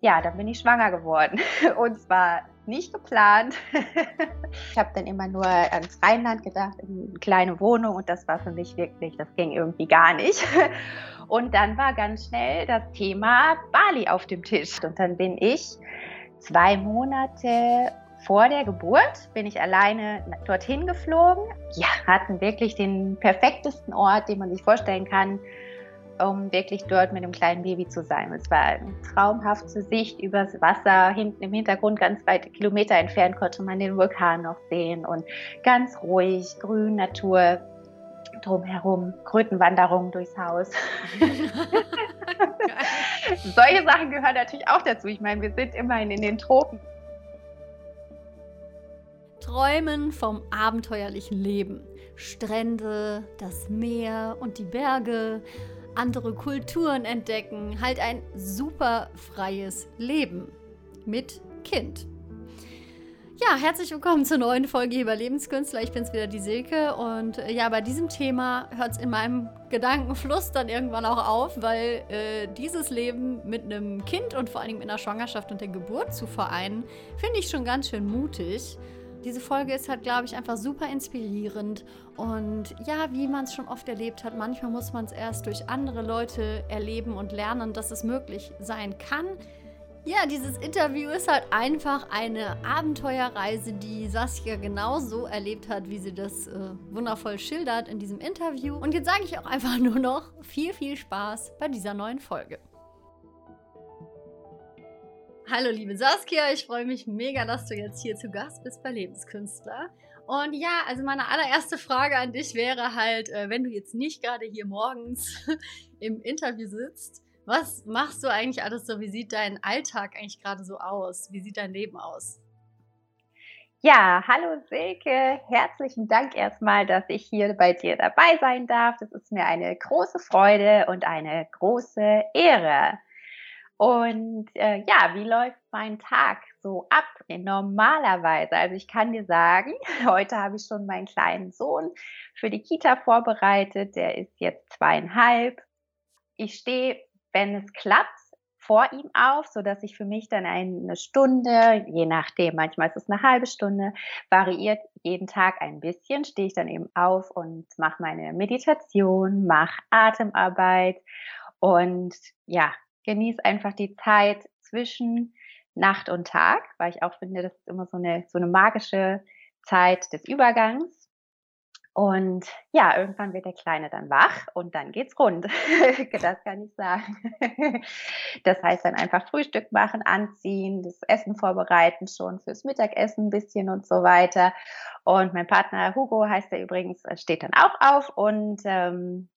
ja, dann bin ich schwanger geworden. Und zwar nicht geplant. ich habe dann immer nur ans Rheinland gedacht, in eine kleine Wohnung und das war für mich wirklich, das ging irgendwie gar nicht. Und dann war ganz schnell das Thema Bali auf dem Tisch. Und dann bin ich zwei Monate vor der Geburt bin ich alleine dorthin geflogen. Ja, hatten wirklich den perfektesten Ort, den man sich vorstellen kann, um wirklich dort mit einem kleinen Baby zu sein. Es war eine traumhafte Sicht übers Wasser. Hinten im Hintergrund, ganz weit Kilometer entfernt, konnte man den Vulkan noch sehen und ganz ruhig, grün, Natur drumherum, Krötenwanderungen durchs Haus. Solche Sachen gehören natürlich auch dazu. Ich meine, wir sind immerhin in den Tropen. Träumen vom abenteuerlichen Leben. Strände, das Meer und die Berge, andere Kulturen entdecken, halt ein super freies Leben mit Kind. Ja, herzlich willkommen zur neuen Folge über Lebenskünstler. Ich bin's wieder, die Silke. Und äh, ja, bei diesem Thema hört es in meinem Gedankenfluss dann irgendwann auch auf, weil äh, dieses Leben mit einem Kind und vor allem in der Schwangerschaft und der Geburt zu vereinen, finde ich schon ganz schön mutig. Diese Folge ist halt, glaube ich, einfach super inspirierend. Und ja, wie man es schon oft erlebt hat, manchmal muss man es erst durch andere Leute erleben und lernen, dass es möglich sein kann. Ja, dieses Interview ist halt einfach eine Abenteuerreise, die Saskia genauso erlebt hat, wie sie das äh, wundervoll schildert in diesem Interview. Und jetzt sage ich auch einfach nur noch viel, viel Spaß bei dieser neuen Folge. Hallo liebe Saskia, ich freue mich mega, dass du jetzt hier zu Gast bist bei Lebenskünstler. Und ja, also meine allererste Frage an dich wäre halt, äh, wenn du jetzt nicht gerade hier morgens im Interview sitzt, was machst du eigentlich alles so? Wie sieht dein Alltag eigentlich gerade so aus? Wie sieht dein Leben aus? Ja, hallo Silke, herzlichen Dank erstmal, dass ich hier bei dir dabei sein darf. Das ist mir eine große Freude und eine große Ehre. Und äh, ja, wie läuft mein Tag so ab normalerweise? Also ich kann dir sagen, heute habe ich schon meinen kleinen Sohn für die Kita vorbereitet. Der ist jetzt zweieinhalb. Ich stehe, wenn es klappt, vor ihm auf, so dass ich für mich dann eine Stunde, je nachdem, manchmal ist es eine halbe Stunde, variiert jeden Tag ein bisschen, stehe ich dann eben auf und mache meine Meditation, mache Atemarbeit und ja, genieße einfach die Zeit zwischen Nacht und Tag, weil ich auch finde, das ist immer so eine, so eine magische Zeit des Übergangs. Und ja, irgendwann wird der Kleine dann wach und dann geht's rund. das kann ich sagen. das heißt dann einfach Frühstück machen, anziehen, das Essen vorbereiten schon fürs Mittagessen ein bisschen und so weiter. Und mein Partner Hugo heißt er übrigens, steht dann auch auf und ähm,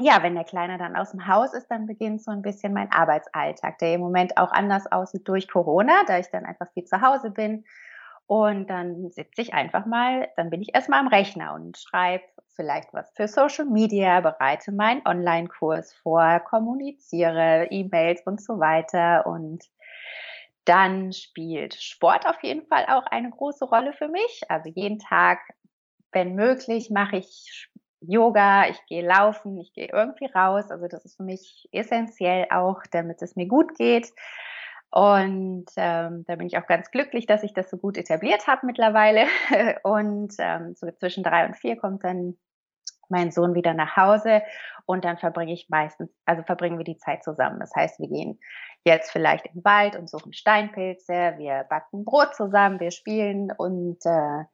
ja, wenn der Kleine dann aus dem Haus ist, dann beginnt so ein bisschen mein Arbeitsalltag, der im Moment auch anders aussieht durch Corona, da ich dann einfach viel zu Hause bin. Und dann sitze ich einfach mal, dann bin ich erstmal am Rechner und schreibe vielleicht was für Social Media, bereite meinen Online-Kurs vor, kommuniziere E-Mails und so weiter. Und dann spielt Sport auf jeden Fall auch eine große Rolle für mich. Also jeden Tag, wenn möglich, mache ich Yoga, ich gehe laufen, ich gehe irgendwie raus. Also das ist für mich essentiell auch, damit es mir gut geht. Und ähm, da bin ich auch ganz glücklich, dass ich das so gut etabliert habe mittlerweile. Und ähm, so zwischen drei und vier kommt dann mein Sohn wieder nach Hause und dann verbringe ich meistens, also verbringen wir die Zeit zusammen. Das heißt, wir gehen jetzt vielleicht im Wald und suchen Steinpilze, wir backen Brot zusammen, wir spielen und äh,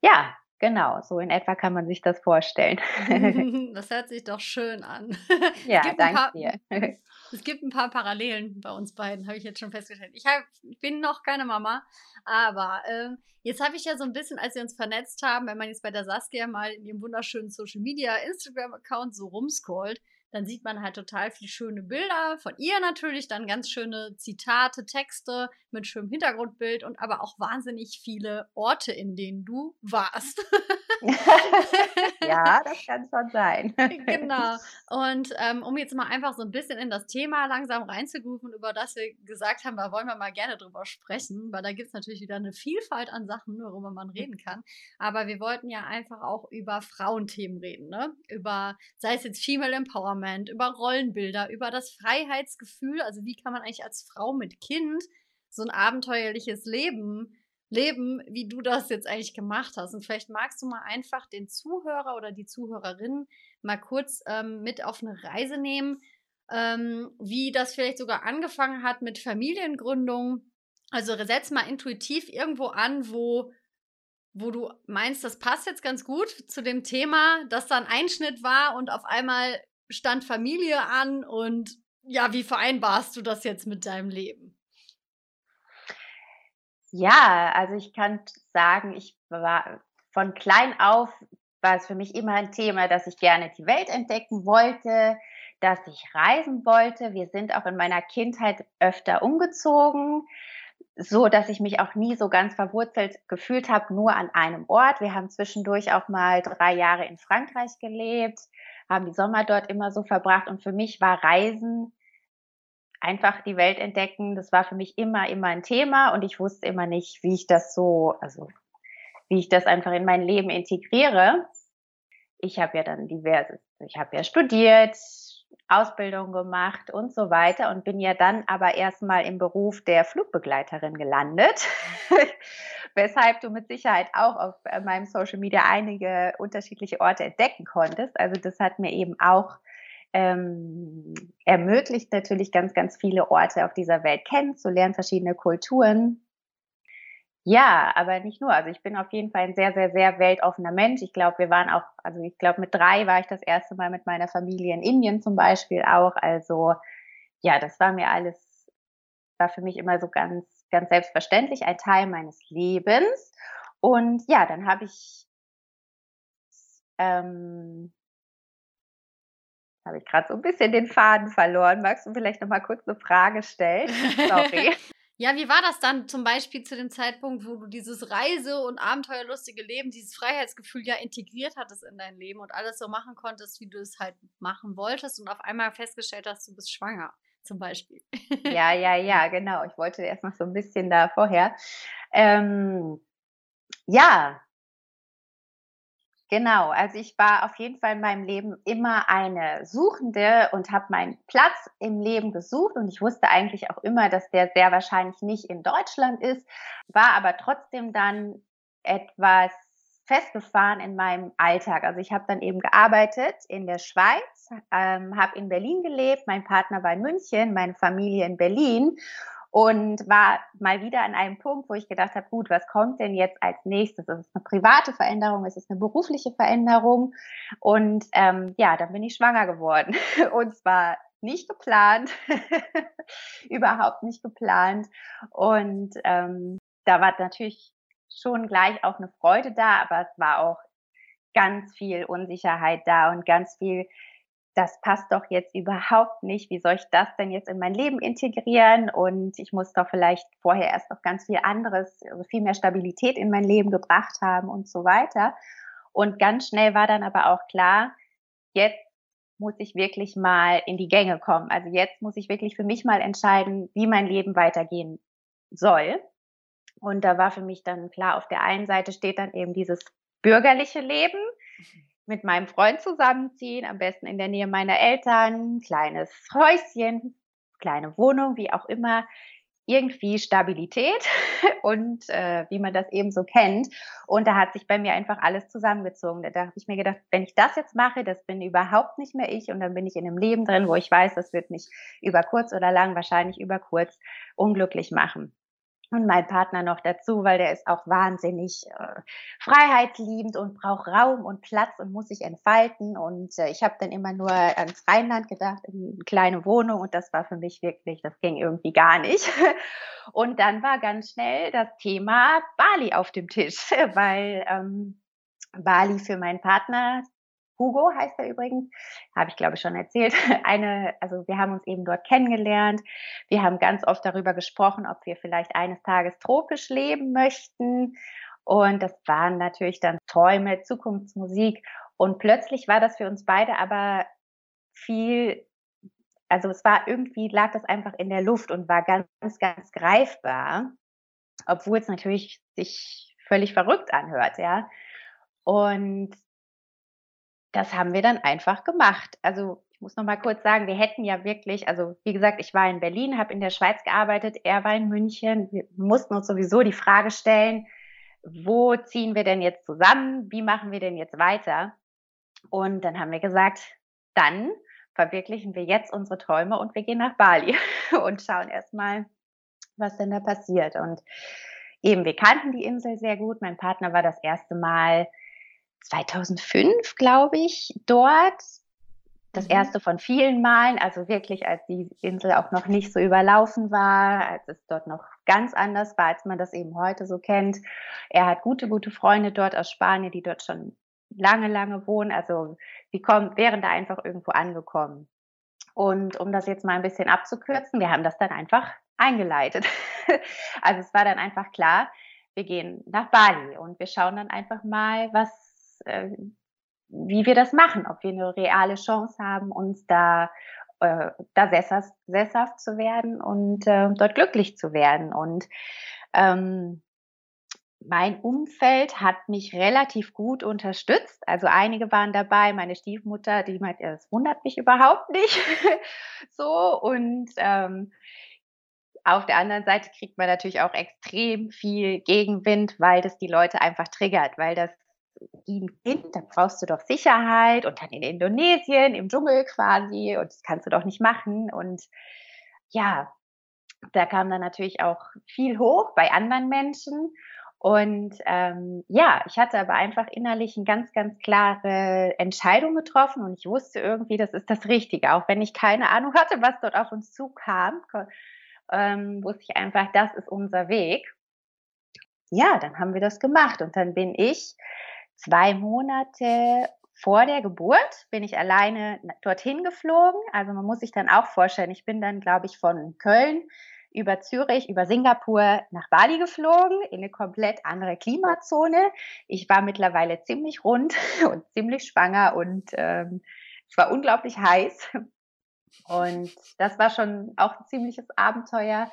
ja, Genau, so in etwa kann man sich das vorstellen. Das hört sich doch schön an. Ja, danke dir. Es gibt ein paar Parallelen bei uns beiden, habe ich jetzt schon festgestellt. Ich, hab, ich bin noch keine Mama, aber äh, jetzt habe ich ja so ein bisschen, als wir uns vernetzt haben, wenn man jetzt bei der Saskia mal in ihrem wunderschönen Social Media Instagram-Account so rumscrollt, dann sieht man halt total viele schöne Bilder von ihr natürlich, dann ganz schöne Zitate, Texte mit schönem Hintergrundbild und aber auch wahnsinnig viele Orte, in denen du warst. ja, das kann schon sein. genau. Und ähm, um jetzt mal einfach so ein bisschen in das Thema langsam reinzurufen, über das wir gesagt haben, da wollen wir mal gerne drüber sprechen, weil da gibt es natürlich wieder eine Vielfalt an Sachen, worüber man reden kann. Aber wir wollten ja einfach auch über Frauenthemen reden, ne? Über, sei es jetzt Female Empowerment, über Rollenbilder, über das Freiheitsgefühl, also wie kann man eigentlich als Frau mit Kind so ein abenteuerliches Leben leben, wie du das jetzt eigentlich gemacht hast. Und vielleicht magst du mal einfach den Zuhörer oder die Zuhörerin mal kurz ähm, mit auf eine Reise nehmen, ähm, wie das vielleicht sogar angefangen hat mit Familiengründung. Also setz mal intuitiv irgendwo an, wo, wo du meinst, das passt jetzt ganz gut zu dem Thema, dass da ein Einschnitt war und auf einmal stand Familie an und ja, wie vereinbarst du das jetzt mit deinem Leben? Ja, also ich kann sagen, ich war von klein auf war es für mich immer ein Thema, dass ich gerne die Welt entdecken wollte, dass ich reisen wollte. Wir sind auch in meiner Kindheit öfter umgezogen, so dass ich mich auch nie so ganz verwurzelt gefühlt habe, nur an einem Ort. Wir haben zwischendurch auch mal drei Jahre in Frankreich gelebt, haben die Sommer dort immer so verbracht. Und für mich war Reisen einfach die Welt entdecken, das war für mich immer, immer ein Thema. Und ich wusste immer nicht, wie ich das so, also wie ich das einfach in mein Leben integriere. Ich habe ja dann diverse, ich habe ja studiert, Ausbildung gemacht und so weiter und bin ja dann aber erstmal im Beruf der Flugbegleiterin gelandet, weshalb du mit Sicherheit auch auf äh, meinem Social Media einige unterschiedliche Orte entdecken konntest. Also das hat mir eben auch ähm, ermöglicht natürlich ganz, ganz viele Orte auf dieser Welt kennenzulernen, verschiedene Kulturen. Ja, aber nicht nur. Also ich bin auf jeden Fall ein sehr, sehr, sehr weltoffener Mensch. Ich glaube, wir waren auch, also ich glaube, mit drei war ich das erste Mal mit meiner Familie in Indien zum Beispiel auch. Also ja, das war mir alles, war für mich immer so ganz, ganz selbstverständlich ein Teil meines Lebens. Und ja, dann habe ich ähm, habe ich gerade so ein bisschen den Faden verloren. Magst du vielleicht noch mal kurz eine Frage stellen? Sorry. Ja, wie war das dann zum Beispiel zu dem Zeitpunkt, wo du dieses Reise- und abenteuerlustige Leben, dieses Freiheitsgefühl ja integriert hattest in dein Leben und alles so machen konntest, wie du es halt machen wolltest und auf einmal festgestellt hast, du bist schwanger, zum Beispiel? Ja, ja, ja, genau. Ich wollte erst noch so ein bisschen da vorher. Ähm, ja, Genau, also ich war auf jeden Fall in meinem Leben immer eine Suchende und habe meinen Platz im Leben gesucht und ich wusste eigentlich auch immer, dass der sehr wahrscheinlich nicht in Deutschland ist, war aber trotzdem dann etwas festgefahren in meinem Alltag. Also ich habe dann eben gearbeitet in der Schweiz, ähm, habe in Berlin gelebt, mein Partner war in München, meine Familie in Berlin und war mal wieder an einem Punkt, wo ich gedacht habe, gut, was kommt denn jetzt als nächstes? Ist es eine private Veränderung? Ist es eine berufliche Veränderung? Und ähm, ja, dann bin ich schwanger geworden. Und zwar nicht geplant, überhaupt nicht geplant. Und ähm, da war natürlich schon gleich auch eine Freude da, aber es war auch ganz viel Unsicherheit da und ganz viel das passt doch jetzt überhaupt nicht. Wie soll ich das denn jetzt in mein Leben integrieren? Und ich muss doch vielleicht vorher erst noch ganz viel anderes, also viel mehr Stabilität in mein Leben gebracht haben und so weiter. Und ganz schnell war dann aber auch klar, jetzt muss ich wirklich mal in die Gänge kommen. Also jetzt muss ich wirklich für mich mal entscheiden, wie mein Leben weitergehen soll. Und da war für mich dann klar, auf der einen Seite steht dann eben dieses bürgerliche Leben, mit meinem Freund zusammenziehen, am besten in der Nähe meiner Eltern, kleines Häuschen, kleine Wohnung, wie auch immer, irgendwie Stabilität und äh, wie man das eben so kennt. Und da hat sich bei mir einfach alles zusammengezogen. Da habe ich mir gedacht, wenn ich das jetzt mache, das bin überhaupt nicht mehr ich und dann bin ich in einem Leben drin, wo ich weiß, das wird mich über kurz oder lang, wahrscheinlich über kurz, unglücklich machen und mein Partner noch dazu, weil der ist auch wahnsinnig äh, freiheitsliebend und braucht Raum und Platz und muss sich entfalten. Und äh, ich habe dann immer nur ans Rheinland gedacht, in eine kleine Wohnung und das war für mich wirklich, das ging irgendwie gar nicht. Und dann war ganz schnell das Thema Bali auf dem Tisch, weil ähm, Bali für meinen Partner Hugo heißt er übrigens, habe ich glaube ich schon erzählt. Eine, also wir haben uns eben dort kennengelernt. Wir haben ganz oft darüber gesprochen, ob wir vielleicht eines Tages tropisch leben möchten. Und das waren natürlich dann Träume, Zukunftsmusik. Und plötzlich war das für uns beide aber viel, also es war irgendwie, lag das einfach in der Luft und war ganz, ganz greifbar, obwohl es natürlich sich völlig verrückt anhört, ja. Und das haben wir dann einfach gemacht. Also ich muss noch mal kurz sagen, wir hätten ja wirklich, also wie gesagt, ich war in Berlin, habe in der Schweiz gearbeitet, er war in München. Wir mussten uns sowieso die Frage stellen, wo ziehen wir denn jetzt zusammen? Wie machen wir denn jetzt weiter? Und dann haben wir gesagt, dann verwirklichen wir jetzt unsere Träume und wir gehen nach Bali und schauen erstmal, was denn da passiert. Und eben, wir kannten die Insel sehr gut. Mein Partner war das erste Mal 2005, glaube ich, dort. Das mhm. erste von vielen Malen, also wirklich, als die Insel auch noch nicht so überlaufen war, als es dort noch ganz anders war, als man das eben heute so kennt. Er hat gute, gute Freunde dort aus Spanien, die dort schon lange, lange wohnen. Also die kommen, wären da einfach irgendwo angekommen. Und um das jetzt mal ein bisschen abzukürzen, wir haben das dann einfach eingeleitet. also es war dann einfach klar, wir gehen nach Bali und wir schauen dann einfach mal, was, äh, wie wir das machen, ob wir eine reale Chance haben, uns da äh, da sesshaft, sesshaft zu werden und äh, dort glücklich zu werden. Und ähm, mein Umfeld hat mich relativ gut unterstützt. Also einige waren dabei, meine Stiefmutter, die meint, ja, das wundert mich überhaupt nicht. so und ähm, auf der anderen Seite kriegt man natürlich auch extrem viel Gegenwind, weil das die Leute einfach triggert, weil das ein Kind, da brauchst du doch Sicherheit und dann in Indonesien, im Dschungel quasi und das kannst du doch nicht machen. Und ja, da kam dann natürlich auch viel hoch bei anderen Menschen. Und ähm, ja, ich hatte aber einfach innerlich eine ganz, ganz klare Entscheidung getroffen und ich wusste irgendwie, das ist das Richtige. Auch wenn ich keine Ahnung hatte, was dort auf uns zukam, ähm, wusste ich einfach, das ist unser Weg. Ja, dann haben wir das gemacht und dann bin ich zwei Monate vor der Geburt bin ich alleine dorthin geflogen. Also man muss sich dann auch vorstellen, ich bin dann, glaube ich, von Köln über Zürich, über Singapur nach Bali geflogen, in eine komplett andere Klimazone. Ich war mittlerweile ziemlich rund und ziemlich schwanger und ähm, es war unglaublich heiß. Und das war schon auch ein ziemliches Abenteuer.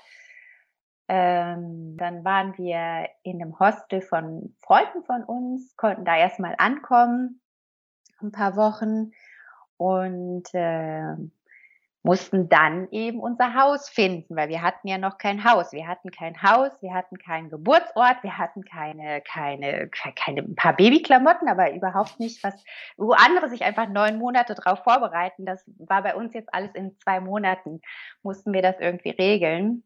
Ähm, dann waren wir in einem Hostel von Freunden von uns, konnten da erstmal ankommen, ein paar Wochen und äh, mussten dann eben unser Haus finden, weil wir hatten ja noch kein Haus. Wir hatten kein Haus, wir hatten keinen Geburtsort, wir hatten keine, keine, keine, ein paar Babyklamotten, aber überhaupt nicht was, wo andere sich einfach neun Monate drauf vorbereiten. Das war bei uns jetzt alles in zwei Monaten, mussten wir das irgendwie regeln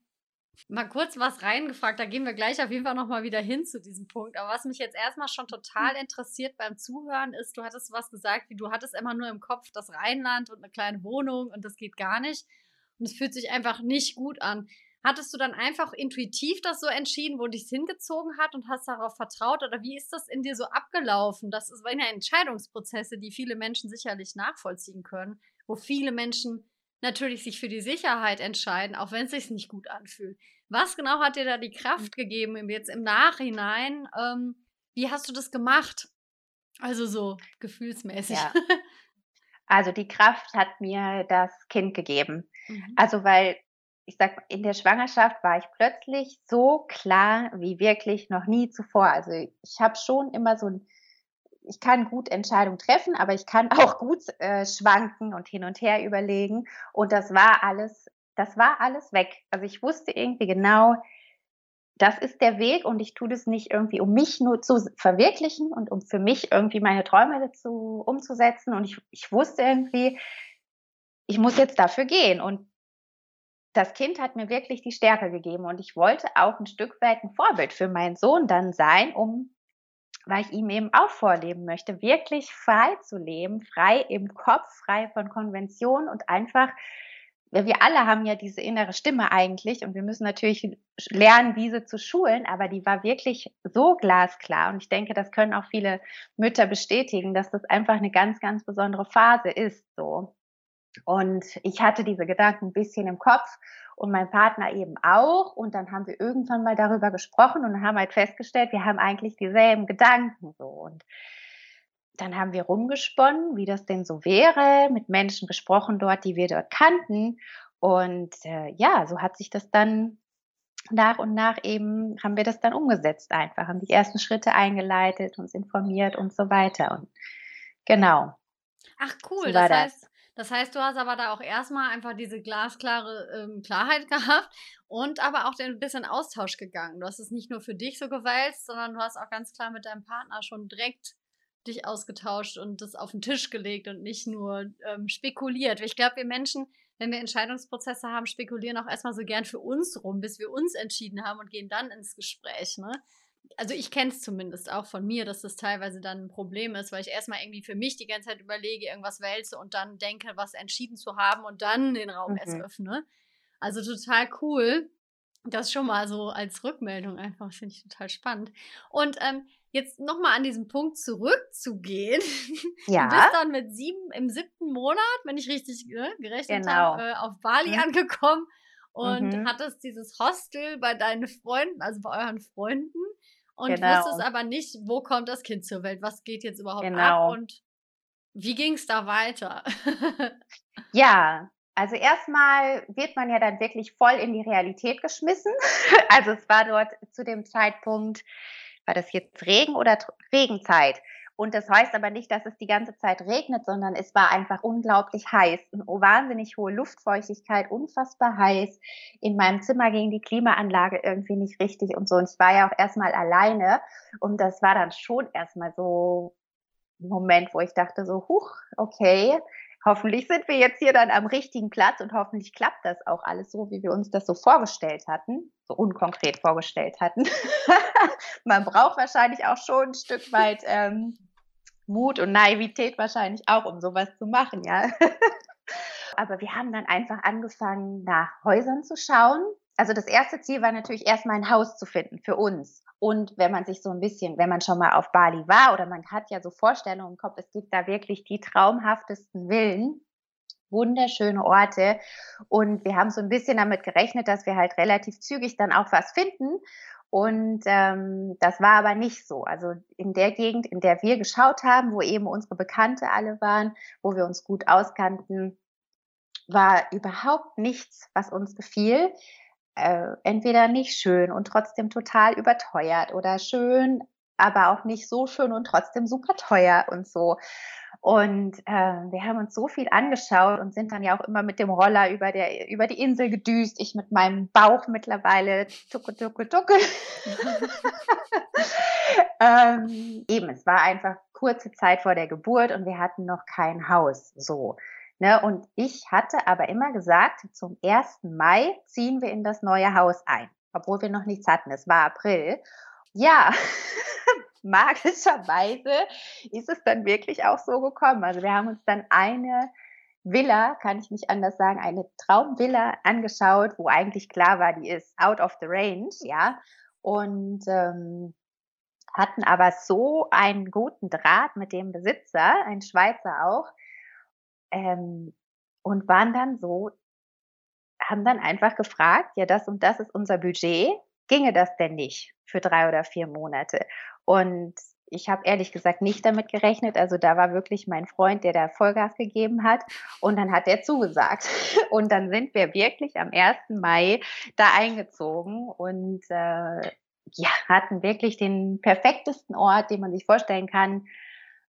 mal kurz was reingefragt, da gehen wir gleich auf jeden Fall nochmal wieder hin zu diesem Punkt. Aber was mich jetzt erstmal schon total interessiert beim Zuhören ist, du hattest was gesagt, wie du hattest immer nur im Kopf das Rheinland und eine kleine Wohnung und das geht gar nicht. Und es fühlt sich einfach nicht gut an. Hattest du dann einfach intuitiv das so entschieden, wo dich hingezogen hat und hast darauf vertraut? Oder wie ist das in dir so abgelaufen? Das waren ja Entscheidungsprozesse, die viele Menschen sicherlich nachvollziehen können, wo viele Menschen natürlich sich für die Sicherheit entscheiden, auch wenn es sich nicht gut anfühlt. Was genau hat dir da die Kraft gegeben, jetzt im Nachhinein? Ähm, wie hast du das gemacht? Also so gefühlsmäßig. Ja. Also die Kraft hat mir das Kind gegeben. Mhm. Also weil ich sag, in der Schwangerschaft war ich plötzlich so klar wie wirklich noch nie zuvor. Also ich habe schon immer so ein ich kann gut Entscheidungen treffen, aber ich kann auch gut äh, schwanken und hin und her überlegen. Und das war alles, das war alles weg. Also ich wusste irgendwie genau, das ist der Weg und ich tue das nicht irgendwie, um mich nur zu verwirklichen und um für mich irgendwie meine Träume dazu umzusetzen. Und ich, ich wusste irgendwie, ich muss jetzt dafür gehen. Und das Kind hat mir wirklich die Stärke gegeben und ich wollte auch ein Stück weit ein Vorbild für meinen Sohn dann sein, um weil ich ihm eben auch vorleben möchte, wirklich frei zu leben, frei im Kopf, frei von Konventionen und einfach, wir alle haben ja diese innere Stimme eigentlich und wir müssen natürlich lernen, diese zu schulen, aber die war wirklich so glasklar und ich denke, das können auch viele Mütter bestätigen, dass das einfach eine ganz, ganz besondere Phase ist, so. Und ich hatte diese Gedanken ein bisschen im Kopf und mein Partner eben auch. Und dann haben wir irgendwann mal darüber gesprochen und haben halt festgestellt, wir haben eigentlich dieselben Gedanken so. Und dann haben wir rumgesponnen, wie das denn so wäre, mit Menschen gesprochen dort, die wir dort kannten. Und äh, ja, so hat sich das dann nach und nach eben, haben wir das dann umgesetzt einfach, haben die ersten Schritte eingeleitet, uns informiert und so weiter. Und genau. Ach cool, so das heißt, das. heißt, du hast aber da auch erstmal einfach diese glasklare ähm, Klarheit gehabt und aber auch ein bisschen Austausch gegangen. Du hast es nicht nur für dich so gewälzt, sondern du hast auch ganz klar mit deinem Partner schon direkt dich ausgetauscht und das auf den Tisch gelegt und nicht nur ähm, spekuliert. Ich glaube, wir Menschen, wenn wir Entscheidungsprozesse haben, spekulieren auch erstmal so gern für uns rum, bis wir uns entschieden haben und gehen dann ins Gespräch. Ne? Also ich kenne es zumindest auch von mir, dass das teilweise dann ein Problem ist, weil ich erstmal irgendwie für mich die ganze Zeit überlege, irgendwas wälze und dann denke, was entschieden zu haben und dann den Raum mhm. erst öffne. Also total cool. Das schon mal so als Rückmeldung einfach, finde ich total spannend. Und ähm, jetzt nochmal an diesen Punkt zurückzugehen. Ja. Du bist dann mit sieben, im siebten Monat, wenn ich richtig ne, gerechnet genau. habe, äh, auf Bali mhm. angekommen und mhm. hattest dieses Hostel bei deinen Freunden, also bei euren Freunden und genau. wusstest aber nicht, wo kommt das Kind zur Welt, was geht jetzt überhaupt genau. ab und wie ging es da weiter? ja, also erstmal wird man ja dann wirklich voll in die Realität geschmissen. Also es war dort zu dem Zeitpunkt war das jetzt Regen oder Regenzeit? Und das heißt aber nicht, dass es die ganze Zeit regnet, sondern es war einfach unglaublich heiß. Eine wahnsinnig hohe Luftfeuchtigkeit, unfassbar heiß. In meinem Zimmer ging die Klimaanlage irgendwie nicht richtig und so. Und ich war ja auch erstmal alleine. Und das war dann schon erstmal so ein Moment, wo ich dachte so, huch, okay, hoffentlich sind wir jetzt hier dann am richtigen Platz und hoffentlich klappt das auch alles so, wie wir uns das so vorgestellt hatten, so unkonkret vorgestellt hatten. Man braucht wahrscheinlich auch schon ein Stück weit ähm, Mut und Naivität wahrscheinlich auch, um sowas zu machen, ja. Aber wir haben dann einfach angefangen, nach Häusern zu schauen. Also das erste Ziel war natürlich erstmal ein Haus zu finden für uns. Und wenn man sich so ein bisschen, wenn man schon mal auf Bali war oder man hat ja so Vorstellungen im Kopf, es gibt da wirklich die traumhaftesten Villen, wunderschöne Orte. Und wir haben so ein bisschen damit gerechnet, dass wir halt relativ zügig dann auch was finden. Und ähm, das war aber nicht so. Also in der Gegend, in der wir geschaut haben, wo eben unsere Bekannte alle waren, wo wir uns gut auskannten, war überhaupt nichts, was uns gefiel äh, entweder nicht schön und trotzdem total überteuert oder schön, aber auch nicht so schön und trotzdem super teuer und so. Und äh, wir haben uns so viel angeschaut und sind dann ja auch immer mit dem Roller über, der, über die Insel gedüst. Ich mit meinem Bauch mittlerweile tucke, tucke, tucke. ähm, eben, es war einfach kurze Zeit vor der Geburt und wir hatten noch kein Haus. So. Ne, und ich hatte aber immer gesagt, zum 1. Mai ziehen wir in das neue Haus ein, obwohl wir noch nichts hatten. Es war April. Ja, magischerweise ist es dann wirklich auch so gekommen. Also wir haben uns dann eine Villa, kann ich nicht anders sagen, eine Traumvilla angeschaut, wo eigentlich klar war, die ist out of the range, ja. Und ähm, hatten aber so einen guten Draht mit dem Besitzer, ein Schweizer auch, ähm, und waren dann so, haben dann einfach gefragt, ja, das und das ist unser Budget, ginge das denn nicht für drei oder vier Monate? Und ich habe ehrlich gesagt nicht damit gerechnet. Also da war wirklich mein Freund, der da Vollgas gegeben hat. Und dann hat er zugesagt. Und dann sind wir wirklich am 1. Mai da eingezogen und äh, ja, hatten wirklich den perfektesten Ort, den man sich vorstellen kann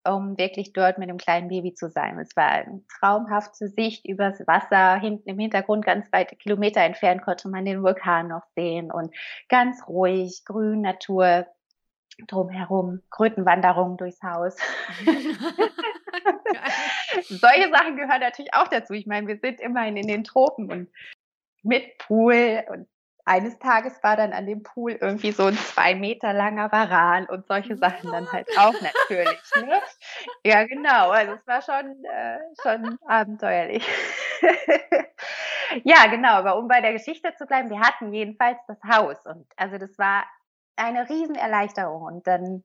um wirklich dort mit dem kleinen Baby zu sein. Es war eine traumhafte Sicht übers Wasser. Hinten im Hintergrund, ganz weite Kilometer entfernt, konnte man den Vulkan noch sehen und ganz ruhig, grün, Natur drumherum, Krötenwanderungen durchs Haus. Solche Sachen gehören natürlich auch dazu. Ich meine, wir sind immerhin in den Tropen und mit Pool und eines Tages war dann an dem Pool irgendwie so ein zwei Meter langer Varan und solche Sachen dann halt auch natürlich. Ne? Ja, genau. Also es war schon, äh, schon abenteuerlich. ja, genau. Aber um bei der Geschichte zu bleiben, wir hatten jedenfalls das Haus und also das war eine Riesenerleichterung und dann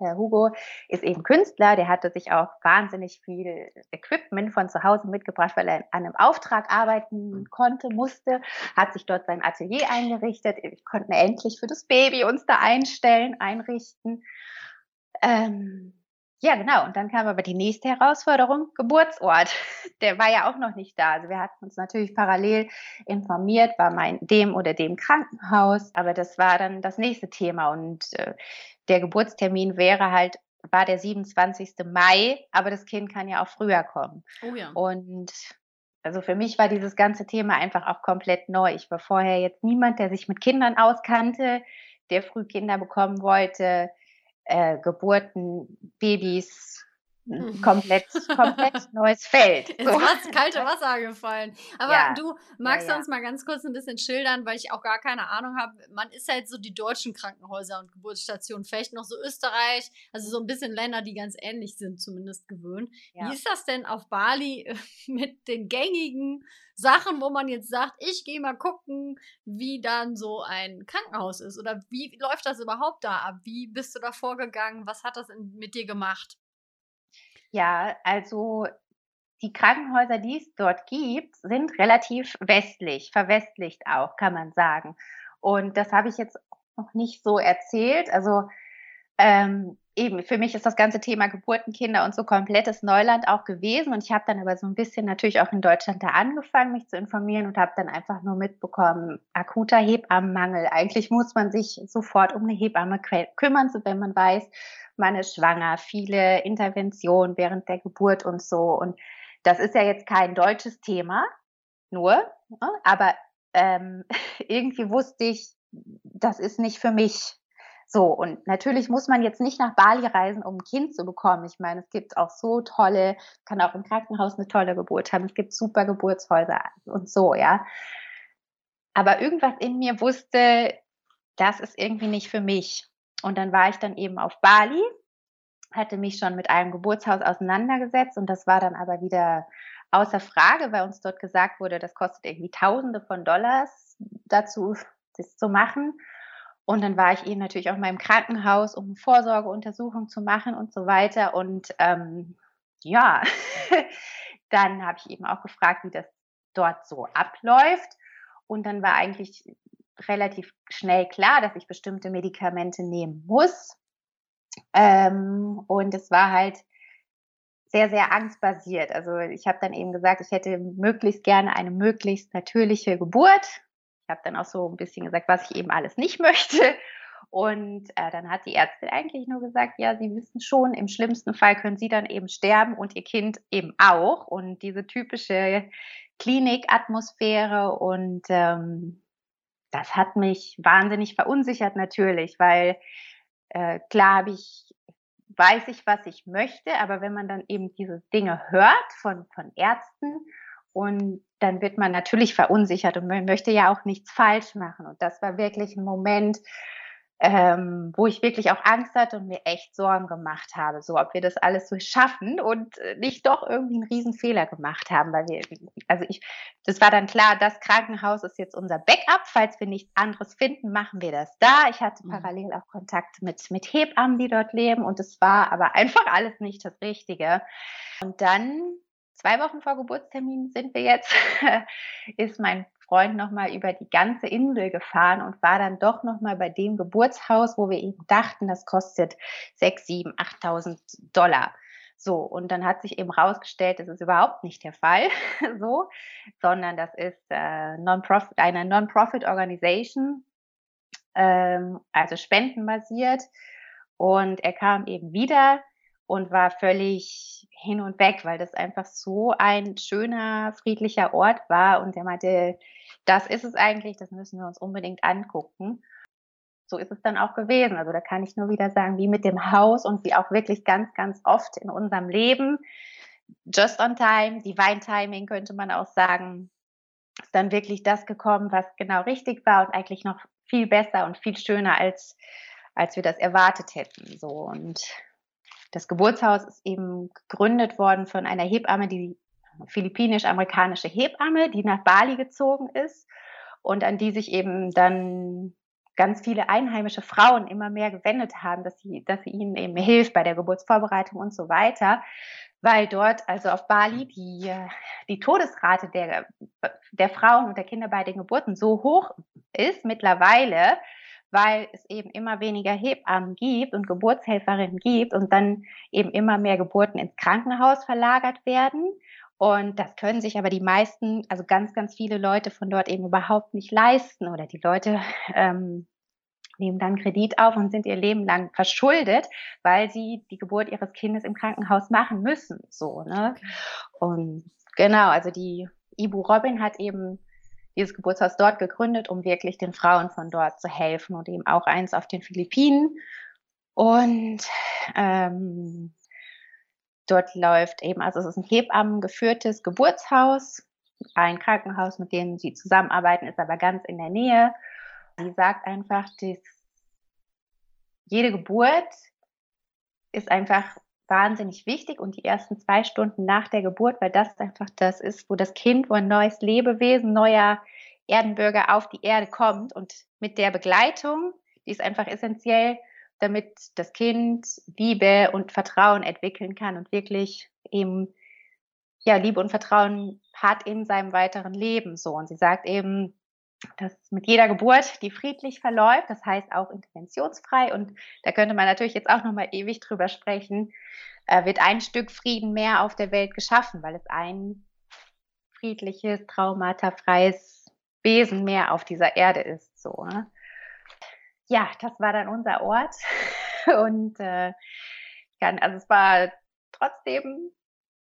Herr Hugo ist eben Künstler, der hatte sich auch wahnsinnig viel Equipment von zu Hause mitgebracht, weil er an einem Auftrag arbeiten konnte, musste, hat sich dort sein Atelier eingerichtet. Wir konnten endlich für das Baby uns da einstellen, einrichten. Ähm, ja, genau. Und dann kam aber die nächste Herausforderung, Geburtsort. Der war ja auch noch nicht da. Also wir hatten uns natürlich parallel informiert, war mein dem oder dem Krankenhaus. Aber das war dann das nächste Thema. Und äh, der Geburtstermin wäre halt, war der 27. Mai, aber das Kind kann ja auch früher kommen. Oh ja. Und also für mich war dieses ganze Thema einfach auch komplett neu. Ich war vorher jetzt niemand, der sich mit Kindern auskannte, der früh Kinder bekommen wollte äh, Geburten, Babys. Komplett, komplett neues Feld. Ins so. kalte Wasser gefallen. Aber ja. du magst ja, ja. uns mal ganz kurz ein bisschen schildern, weil ich auch gar keine Ahnung habe. Man ist halt so die deutschen Krankenhäuser und Geburtsstationen, vielleicht noch so Österreich, also so ein bisschen Länder, die ganz ähnlich sind, zumindest gewöhnt. Wie ist das denn auf Bali mit den gängigen Sachen, wo man jetzt sagt, ich gehe mal gucken, wie dann so ein Krankenhaus ist oder wie läuft das überhaupt da ab? Wie bist du da vorgegangen? Was hat das in, mit dir gemacht? Ja, also die Krankenhäuser, die es dort gibt, sind relativ westlich, verwestlicht auch, kann man sagen. Und das habe ich jetzt noch nicht so erzählt. Also ähm, eben, für mich ist das ganze Thema Geburtenkinder und so komplettes Neuland auch gewesen. Und ich habe dann aber so ein bisschen natürlich auch in Deutschland da angefangen, mich zu informieren und habe dann einfach nur mitbekommen, akuter Hebammenmangel. Eigentlich muss man sich sofort um eine Hebamme kümmern, so wenn man weiß, man ist schwanger, viele Interventionen während der Geburt und so. Und das ist ja jetzt kein deutsches Thema, nur, ne? aber ähm, irgendwie wusste ich, das ist nicht für mich so, und natürlich muss man jetzt nicht nach Bali reisen, um ein Kind zu bekommen. Ich meine, es gibt auch so tolle, kann auch im Krankenhaus eine tolle Geburt haben. Es gibt super Geburtshäuser und so, ja. Aber irgendwas in mir wusste, das ist irgendwie nicht für mich. Und dann war ich dann eben auf Bali, hatte mich schon mit einem Geburtshaus auseinandergesetzt und das war dann aber wieder außer Frage, weil uns dort gesagt wurde, das kostet irgendwie Tausende von Dollars dazu, das zu machen. Und dann war ich eben natürlich auch mal im Krankenhaus, um Vorsorgeuntersuchung zu machen und so weiter. Und ähm, ja, dann habe ich eben auch gefragt, wie das dort so abläuft. Und dann war eigentlich relativ schnell klar, dass ich bestimmte Medikamente nehmen muss. Ähm, und es war halt sehr, sehr angstbasiert. Also ich habe dann eben gesagt, ich hätte möglichst gerne eine möglichst natürliche Geburt. Ich habe dann auch so ein bisschen gesagt, was ich eben alles nicht möchte. Und äh, dann hat die Ärztin eigentlich nur gesagt, ja, Sie wissen schon, im schlimmsten Fall können Sie dann eben sterben und Ihr Kind eben auch. Und diese typische Klinikatmosphäre und ähm, das hat mich wahnsinnig verunsichert natürlich, weil äh, klar ich, weiß ich, was ich möchte, aber wenn man dann eben diese Dinge hört von, von Ärzten und dann wird man natürlich verunsichert und man möchte ja auch nichts falsch machen. Und das war wirklich ein Moment, ähm, wo ich wirklich auch Angst hatte und mir echt Sorgen gemacht habe, so ob wir das alles so schaffen und äh, nicht doch irgendwie einen Riesenfehler gemacht haben, weil wir, also ich, das war dann klar, das Krankenhaus ist jetzt unser Backup, falls wir nichts anderes finden, machen wir das da. Ich hatte mhm. parallel auch Kontakt mit, mit Hebammen, die dort leben und es war aber einfach alles nicht das Richtige. Und dann zwei Wochen vor Geburtstermin sind wir jetzt, ist mein Freund nochmal über die ganze Insel gefahren und war dann doch nochmal bei dem Geburtshaus, wo wir eben dachten, das kostet 6, 7, 8.000 Dollar. So, und dann hat sich eben rausgestellt, das ist überhaupt nicht der Fall, so, sondern das ist äh, Non-Profit, eine Non-Profit-Organisation, ähm, also spendenbasiert. Und er kam eben wieder und war völlig hin und weg, weil das einfach so ein schöner, friedlicher Ort war. Und er meinte, das ist es eigentlich, das müssen wir uns unbedingt angucken. So ist es dann auch gewesen. Also da kann ich nur wieder sagen, wie mit dem Haus und wie auch wirklich ganz, ganz oft in unserem Leben. Just on time, Divine Timing könnte man auch sagen, ist dann wirklich das gekommen, was genau richtig war und eigentlich noch viel besser und viel schöner als, als wir das erwartet hätten. So und das Geburtshaus ist eben gegründet worden von einer Hebamme, die philippinisch-amerikanische Hebamme, die nach Bali gezogen ist und an die sich eben dann ganz viele einheimische Frauen immer mehr gewendet haben, dass sie, dass sie ihnen eben hilft bei der Geburtsvorbereitung und so weiter, weil dort, also auf Bali, die, die Todesrate der, der Frauen und der Kinder bei den Geburten so hoch ist mittlerweile, weil es eben immer weniger Hebammen gibt und Geburtshelferinnen gibt und dann eben immer mehr Geburten ins Krankenhaus verlagert werden. Und das können sich aber die meisten, also ganz, ganz viele Leute von dort eben überhaupt nicht leisten oder die Leute ähm, nehmen dann Kredit auf und sind ihr Leben lang verschuldet, weil sie die Geburt ihres Kindes im Krankenhaus machen müssen. So, ne? Und genau, also die Ibu Robin hat eben dieses Geburtshaus dort gegründet, um wirklich den Frauen von dort zu helfen und eben auch eins auf den Philippinen. Und ähm, dort läuft eben, also es ist ein Hebammen geführtes Geburtshaus, ein Krankenhaus, mit dem sie zusammenarbeiten, ist aber ganz in der Nähe. Sie sagt einfach, dass jede Geburt ist einfach wahnsinnig wichtig und die ersten zwei Stunden nach der Geburt, weil das einfach das ist, wo das Kind, wo ein neues Lebewesen, neuer Erdenbürger auf die Erde kommt und mit der Begleitung, die ist einfach essentiell, damit das Kind Liebe und Vertrauen entwickeln kann und wirklich eben ja Liebe und Vertrauen hat in seinem weiteren Leben so. Und sie sagt eben dass mit jeder Geburt, die friedlich verläuft, das heißt auch interventionsfrei, und da könnte man natürlich jetzt auch nochmal ewig drüber sprechen, äh, wird ein Stück Frieden mehr auf der Welt geschaffen, weil es ein friedliches, traumatafreies Wesen mehr auf dieser Erde ist. So, ne? Ja, das war dann unser Ort. Und äh, kann, also es war trotzdem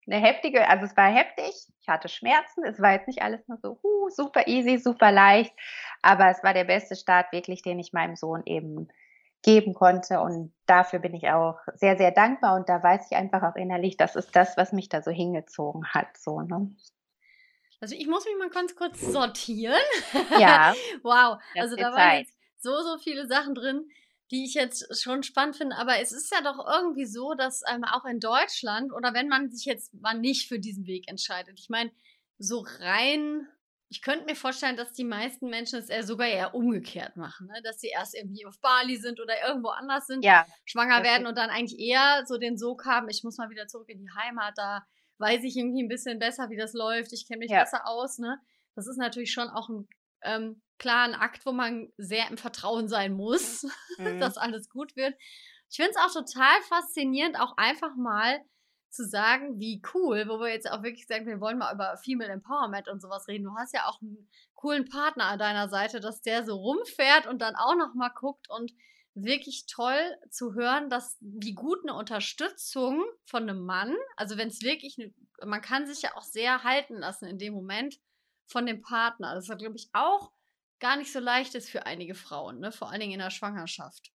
eine heftige, also es war heftig, ich hatte Schmerzen, es war jetzt nicht alles nur so uh, super easy, super leicht, aber es war der beste Start wirklich, den ich meinem Sohn eben geben konnte und dafür bin ich auch sehr, sehr dankbar und da weiß ich einfach auch innerlich, das ist das, was mich da so hingezogen hat, so, ne? Also ich muss mich mal ganz kurz sortieren. Ja. wow. Also da waren jetzt so, so viele Sachen drin die ich jetzt schon spannend finde. Aber es ist ja doch irgendwie so, dass ähm, auch in Deutschland oder wenn man sich jetzt mal nicht für diesen Weg entscheidet, ich meine, so rein, ich könnte mir vorstellen, dass die meisten Menschen es eher sogar eher umgekehrt machen, ne? dass sie erst irgendwie auf Bali sind oder irgendwo anders sind, ja, schwanger werden und dann eigentlich eher so den Sog haben, ich muss mal wieder zurück in die Heimat, da weiß ich irgendwie ein bisschen besser, wie das läuft, ich kenne mich ja. besser aus. Ne? Das ist natürlich schon auch ein ähm, klar ein Akt, wo man sehr im Vertrauen sein muss, mhm. dass alles gut wird. Ich finde es auch total faszinierend, auch einfach mal zu sagen, wie cool, wo wir jetzt auch wirklich sagen, wir wollen mal über Female Empowerment und sowas reden. Du hast ja auch einen coolen Partner an deiner Seite, dass der so rumfährt und dann auch noch mal guckt und wirklich toll zu hören, dass wie gut eine Unterstützung von einem Mann, also wenn es wirklich, eine, man kann sich ja auch sehr halten lassen in dem Moment von dem Partner. Das ist, glaube ich, auch gar nicht so leicht ist für einige Frauen, ne? vor allen Dingen in der Schwangerschaft.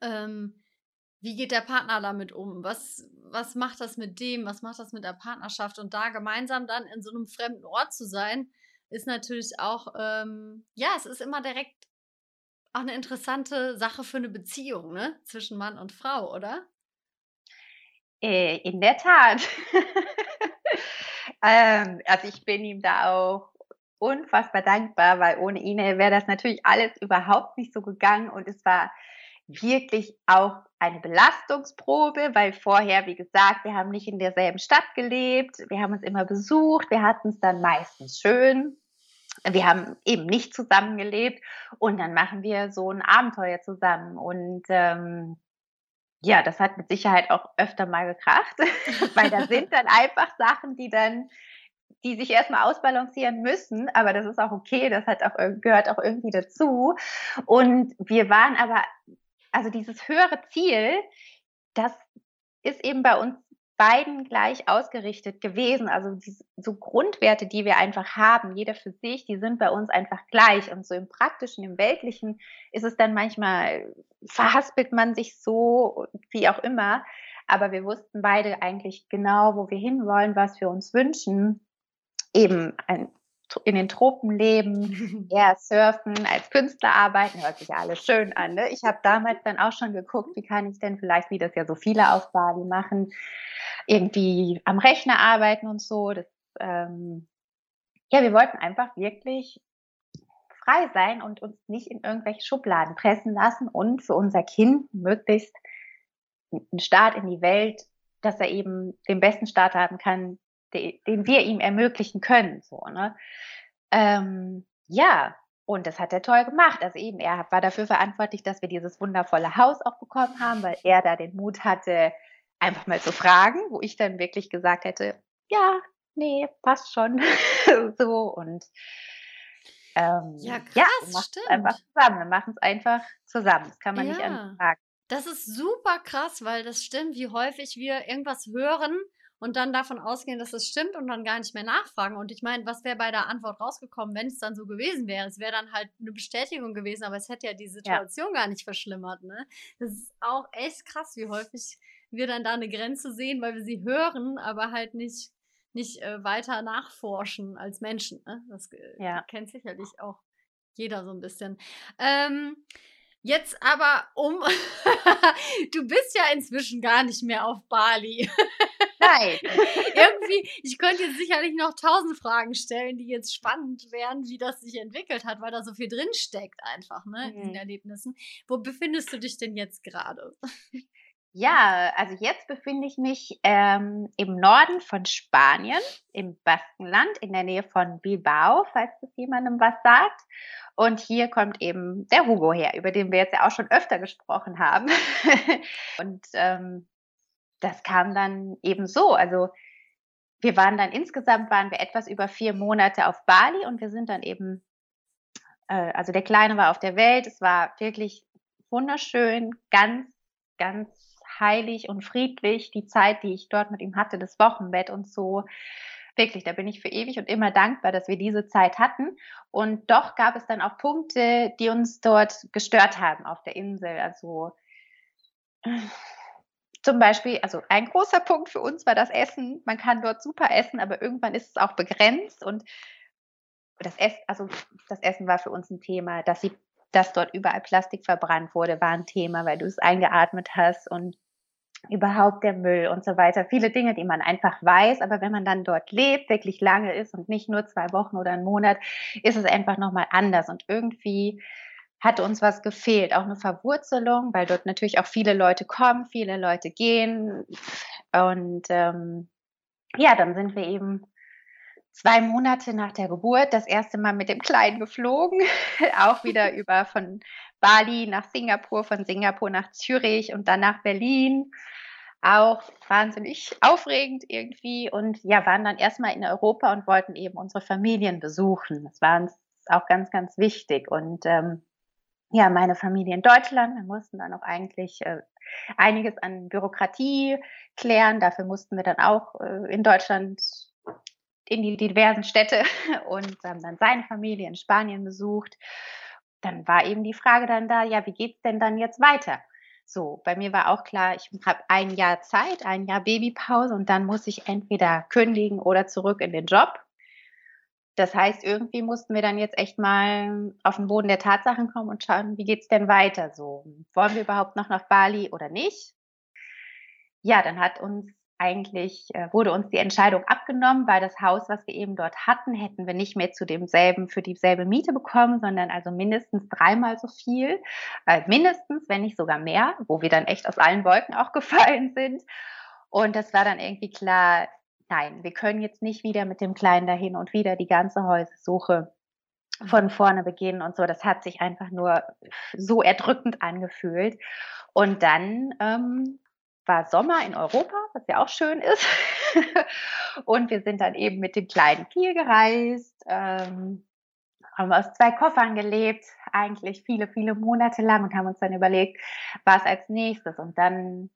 Ähm, wie geht der Partner damit um? Was, was macht das mit dem? Was macht das mit der Partnerschaft? Und da gemeinsam dann in so einem fremden Ort zu sein, ist natürlich auch, ähm, ja, es ist immer direkt auch eine interessante Sache für eine Beziehung, ne? Zwischen Mann und Frau, oder? Äh, in der Tat. ähm, also ich bin ihm da auch unfassbar dankbar, weil ohne ihn wäre das natürlich alles überhaupt nicht so gegangen. Und es war wirklich auch eine Belastungsprobe, weil vorher, wie gesagt, wir haben nicht in derselben Stadt gelebt, wir haben uns immer besucht, wir hatten es dann meistens schön, wir haben eben nicht zusammengelebt und dann machen wir so ein Abenteuer zusammen. Und ähm, ja, das hat mit Sicherheit auch öfter mal gekracht, weil da sind dann einfach Sachen, die dann die sich erstmal ausbalancieren müssen, aber das ist auch okay, das hat auch, gehört auch irgendwie dazu. Und wir waren aber, also dieses höhere Ziel, das ist eben bei uns beiden gleich ausgerichtet gewesen. Also die, so Grundwerte, die wir einfach haben, jeder für sich, die sind bei uns einfach gleich. Und so im praktischen, im weltlichen ist es dann manchmal, verhaspelt man sich so, wie auch immer. Aber wir wussten beide eigentlich genau, wo wir hinwollen, was wir uns wünschen eben ein, in den Tropen leben, eher surfen, als Künstler arbeiten, hört sich ja alles schön an. Ne? Ich habe damals dann auch schon geguckt, wie kann ich denn vielleicht, wie das ja so viele auf Bali machen, irgendwie am Rechner arbeiten und so. Das, ähm, ja, wir wollten einfach wirklich frei sein und uns nicht in irgendwelche Schubladen pressen lassen und für unser Kind möglichst einen Start in die Welt, dass er eben den besten Start haben kann, den, den wir ihm ermöglichen können. So, ne? Ähm, ja, und das hat er toll gemacht. Also eben, er war dafür verantwortlich, dass wir dieses wundervolle Haus auch bekommen haben, weil er da den Mut hatte, einfach mal zu fragen, wo ich dann wirklich gesagt hätte, ja, nee, passt schon. so und ähm, ja, krass, ja, es einfach zusammen. Wir machen es einfach zusammen. Das kann man ja. nicht anders sagen. Das ist super krass, weil das stimmt, wie häufig wir irgendwas hören und dann davon ausgehen, dass es stimmt und dann gar nicht mehr nachfragen. Und ich meine, was wäre bei der Antwort rausgekommen, wenn es dann so gewesen wäre? Es wäre dann halt eine Bestätigung gewesen, aber es hätte ja die Situation ja. gar nicht verschlimmert. Ne? Das ist auch echt krass, wie häufig wir dann da eine Grenze sehen, weil wir sie hören, aber halt nicht, nicht äh, weiter nachforschen als Menschen. Ne? Das äh, ja. kennt sicherlich auch jeder so ein bisschen. Ähm, Jetzt aber um. du bist ja inzwischen gar nicht mehr auf Bali. Nein. Irgendwie, ich könnte jetzt sicherlich noch tausend Fragen stellen, die jetzt spannend wären, wie das sich entwickelt hat, weil da so viel drin steckt einfach, ne, in diesen mhm. Erlebnissen. Wo befindest du dich denn jetzt gerade? Ja, also jetzt befinde ich mich ähm, im Norden von Spanien, im Baskenland, in der Nähe von Bilbao, falls das jemandem was sagt. Und hier kommt eben der Hugo her, über den wir jetzt ja auch schon öfter gesprochen haben. und ähm, das kam dann eben so. Also wir waren dann insgesamt waren wir etwas über vier Monate auf Bali und wir sind dann eben, äh, also der Kleine war auf der Welt. Es war wirklich wunderschön, ganz, ganz heilig und friedlich. Die Zeit, die ich dort mit ihm hatte, das Wochenbett und so. Wirklich, da bin ich für ewig und immer dankbar, dass wir diese Zeit hatten. Und doch gab es dann auch Punkte, die uns dort gestört haben auf der Insel. Also zum Beispiel, also ein großer Punkt für uns war das Essen. Man kann dort super essen, aber irgendwann ist es auch begrenzt und das Essen, also das Essen war für uns ein Thema, dass sie, dass dort überall Plastik verbrannt wurde, war ein Thema, weil du es eingeatmet hast und überhaupt der Müll und so weiter. Viele Dinge, die man einfach weiß, aber wenn man dann dort lebt, wirklich lange ist und nicht nur zwei Wochen oder einen Monat, ist es einfach nochmal anders. Und irgendwie hat uns was gefehlt, auch eine Verwurzelung, weil dort natürlich auch viele Leute kommen, viele Leute gehen. Und ähm, ja, dann sind wir eben zwei Monate nach der Geburt das erste Mal mit dem Kleinen geflogen, auch wieder über von Bali nach Singapur, von Singapur nach Zürich und dann nach Berlin. Auch wahnsinnig aufregend irgendwie und ja, waren dann erstmal in Europa und wollten eben unsere Familien besuchen. Das war uns auch ganz, ganz wichtig. Und ähm, ja, meine Familie in Deutschland, wir mussten dann auch eigentlich äh, einiges an Bürokratie klären. Dafür mussten wir dann auch äh, in Deutschland in die diversen Städte und haben dann seine Familie in Spanien besucht. Dann war eben die Frage dann da, ja, wie geht's denn dann jetzt weiter? So, bei mir war auch klar, ich habe ein Jahr Zeit, ein Jahr Babypause und dann muss ich entweder kündigen oder zurück in den Job. Das heißt, irgendwie mussten wir dann jetzt echt mal auf den Boden der Tatsachen kommen und schauen, wie geht's denn weiter so? Wollen wir überhaupt noch nach Bali oder nicht? Ja, dann hat uns eigentlich äh, wurde uns die Entscheidung abgenommen, weil das Haus, was wir eben dort hatten, hätten wir nicht mehr zu demselben, für dieselbe Miete bekommen, sondern also mindestens dreimal so viel, äh, mindestens, wenn nicht sogar mehr, wo wir dann echt aus allen Wolken auch gefallen sind. Und das war dann irgendwie klar, nein, wir können jetzt nicht wieder mit dem Kleinen dahin und wieder die ganze Häusersuche von vorne beginnen und so. Das hat sich einfach nur so erdrückend angefühlt. Und dann ähm, war Sommer in Europa, was ja auch schön ist. und wir sind dann eben mit dem kleinen Kiel gereist, ähm, haben aus zwei Koffern gelebt, eigentlich viele, viele Monate lang und haben uns dann überlegt, was als nächstes. Und dann,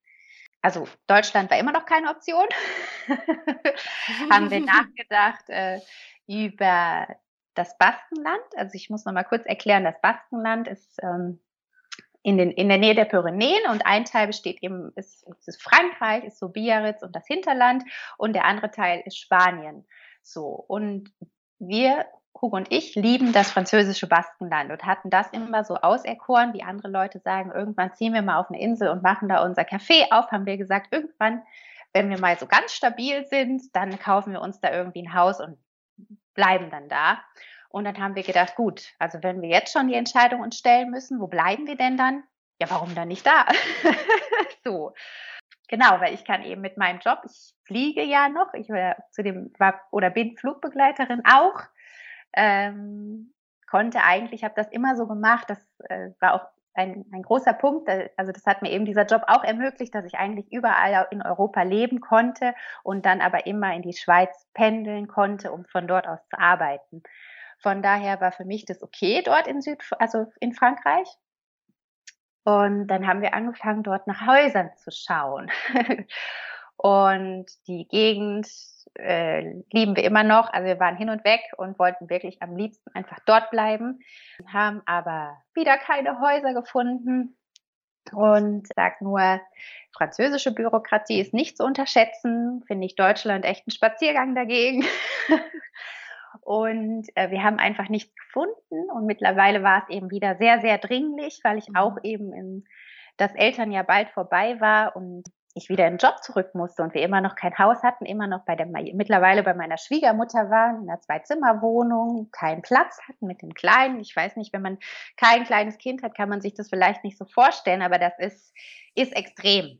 also Deutschland war immer noch keine Option, haben wir nachgedacht äh, über das Baskenland. Also ich muss noch mal kurz erklären, das Baskenland ist ähm, in, den, in der Nähe der Pyrenäen und ein Teil besteht eben, ist, ist Frankreich, ist so Biarritz und das Hinterland und der andere Teil ist Spanien. So. Und wir, Hugo und ich, lieben das französische Baskenland und hatten das immer so auserkoren, wie andere Leute sagen, irgendwann ziehen wir mal auf eine Insel und machen da unser Café auf, haben wir gesagt, irgendwann, wenn wir mal so ganz stabil sind, dann kaufen wir uns da irgendwie ein Haus und bleiben dann da. Und dann haben wir gedacht, gut, also wenn wir jetzt schon die Entscheidung uns stellen müssen, wo bleiben wir denn dann? Ja, warum dann nicht da? so. Genau, weil ich kann eben mit meinem Job, ich fliege ja noch, ich war zu dem war oder bin Flugbegleiterin auch, ähm, konnte eigentlich, habe das immer so gemacht, das äh, war auch ein, ein großer Punkt, also das hat mir eben dieser Job auch ermöglicht, dass ich eigentlich überall in Europa leben konnte und dann aber immer in die Schweiz pendeln konnte, um von dort aus zu arbeiten. Von daher war für mich das okay dort in Süd, also in Frankreich. Und dann haben wir angefangen, dort nach Häusern zu schauen. und die Gegend äh, lieben wir immer noch. Also wir waren hin und weg und wollten wirklich am liebsten einfach dort bleiben, haben aber wieder keine Häuser gefunden. Und sag nur, französische Bürokratie ist nicht zu unterschätzen. Finde ich Deutschland echt einen Spaziergang dagegen. Und äh, wir haben einfach nichts gefunden. Und mittlerweile war es eben wieder sehr, sehr dringlich, weil ich auch mhm. eben in das Elternjahr bald vorbei war und ich wieder in den Job zurück musste und wir immer noch kein Haus hatten, immer noch bei der mittlerweile bei meiner Schwiegermutter waren, in einer Zwei-Zimmer-Wohnung, keinen Platz hatten mit dem Kleinen. Ich weiß nicht, wenn man kein kleines Kind hat, kann man sich das vielleicht nicht so vorstellen, aber das ist, ist extrem.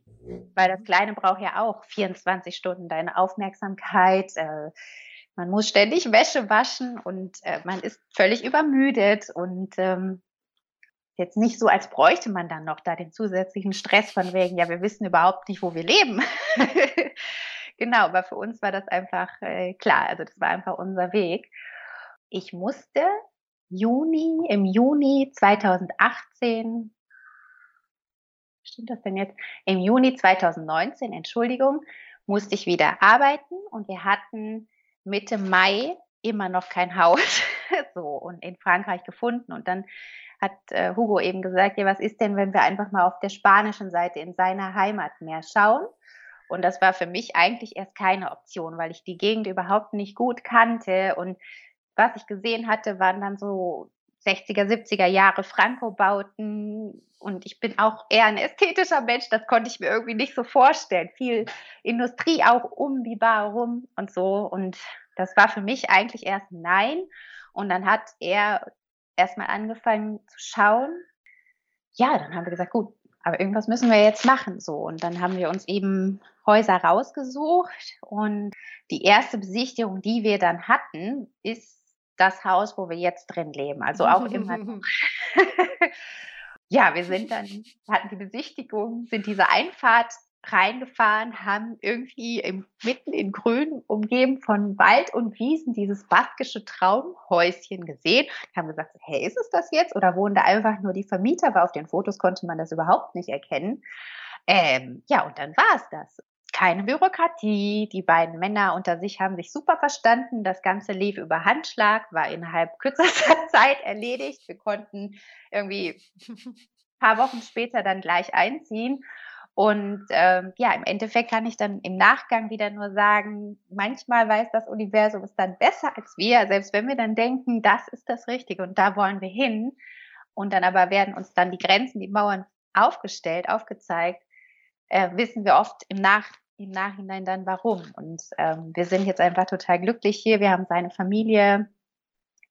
Weil das Kleine braucht ja auch 24 Stunden deine Aufmerksamkeit. Äh, man muss ständig Wäsche waschen und äh, man ist völlig übermüdet und ähm, jetzt nicht so, als bräuchte man dann noch da den zusätzlichen Stress von wegen, ja, wir wissen überhaupt nicht, wo wir leben. genau, aber für uns war das einfach äh, klar, also das war einfach unser Weg. Ich musste Juni, im Juni 2018, stimmt das denn jetzt? Im Juni 2019, Entschuldigung, musste ich wieder arbeiten und wir hatten Mitte Mai immer noch kein Haus so und in Frankreich gefunden und dann hat äh, Hugo eben gesagt, ja, was ist denn, wenn wir einfach mal auf der spanischen Seite in seiner Heimat mehr schauen? Und das war für mich eigentlich erst keine Option, weil ich die Gegend überhaupt nicht gut kannte. Und was ich gesehen hatte, waren dann so 60er, 70er Jahre Franco-Bauten. Und ich bin auch eher ein ästhetischer Mensch. Das konnte ich mir irgendwie nicht so vorstellen. Viel Industrie auch um die Bar rum und so. Und das war für mich eigentlich erst Nein. Und dann hat er erstmal angefangen zu schauen. Ja, dann haben wir gesagt, gut, aber irgendwas müssen wir jetzt machen, so. Und dann haben wir uns eben Häuser rausgesucht und die erste Besichtigung, die wir dann hatten, ist das Haus, wo wir jetzt drin leben. Also auch immer. ja, wir sind dann, hatten die Besichtigung, sind diese Einfahrt reingefahren, haben irgendwie im, mitten in Grün, umgeben von Wald und Wiesen, dieses baskische Traumhäuschen gesehen. Haben gesagt, hey, ist es das jetzt? Oder wohnen da einfach nur die Vermieter? Aber auf den Fotos konnte man das überhaupt nicht erkennen. Ähm, ja, und dann war es das. Keine Bürokratie. Die beiden Männer unter sich haben sich super verstanden. Das Ganze lief über Handschlag, war innerhalb kürzester Zeit erledigt. Wir konnten irgendwie ein paar Wochen später dann gleich einziehen. Und ähm, ja, im Endeffekt kann ich dann im Nachgang wieder nur sagen, manchmal weiß das Universum es dann besser als wir, selbst wenn wir dann denken, das ist das Richtige und da wollen wir hin. Und dann aber werden uns dann die Grenzen, die Mauern aufgestellt, aufgezeigt, äh, wissen wir oft im, Nach im Nachhinein dann warum. Und ähm, wir sind jetzt einfach total glücklich hier. Wir haben seine Familie,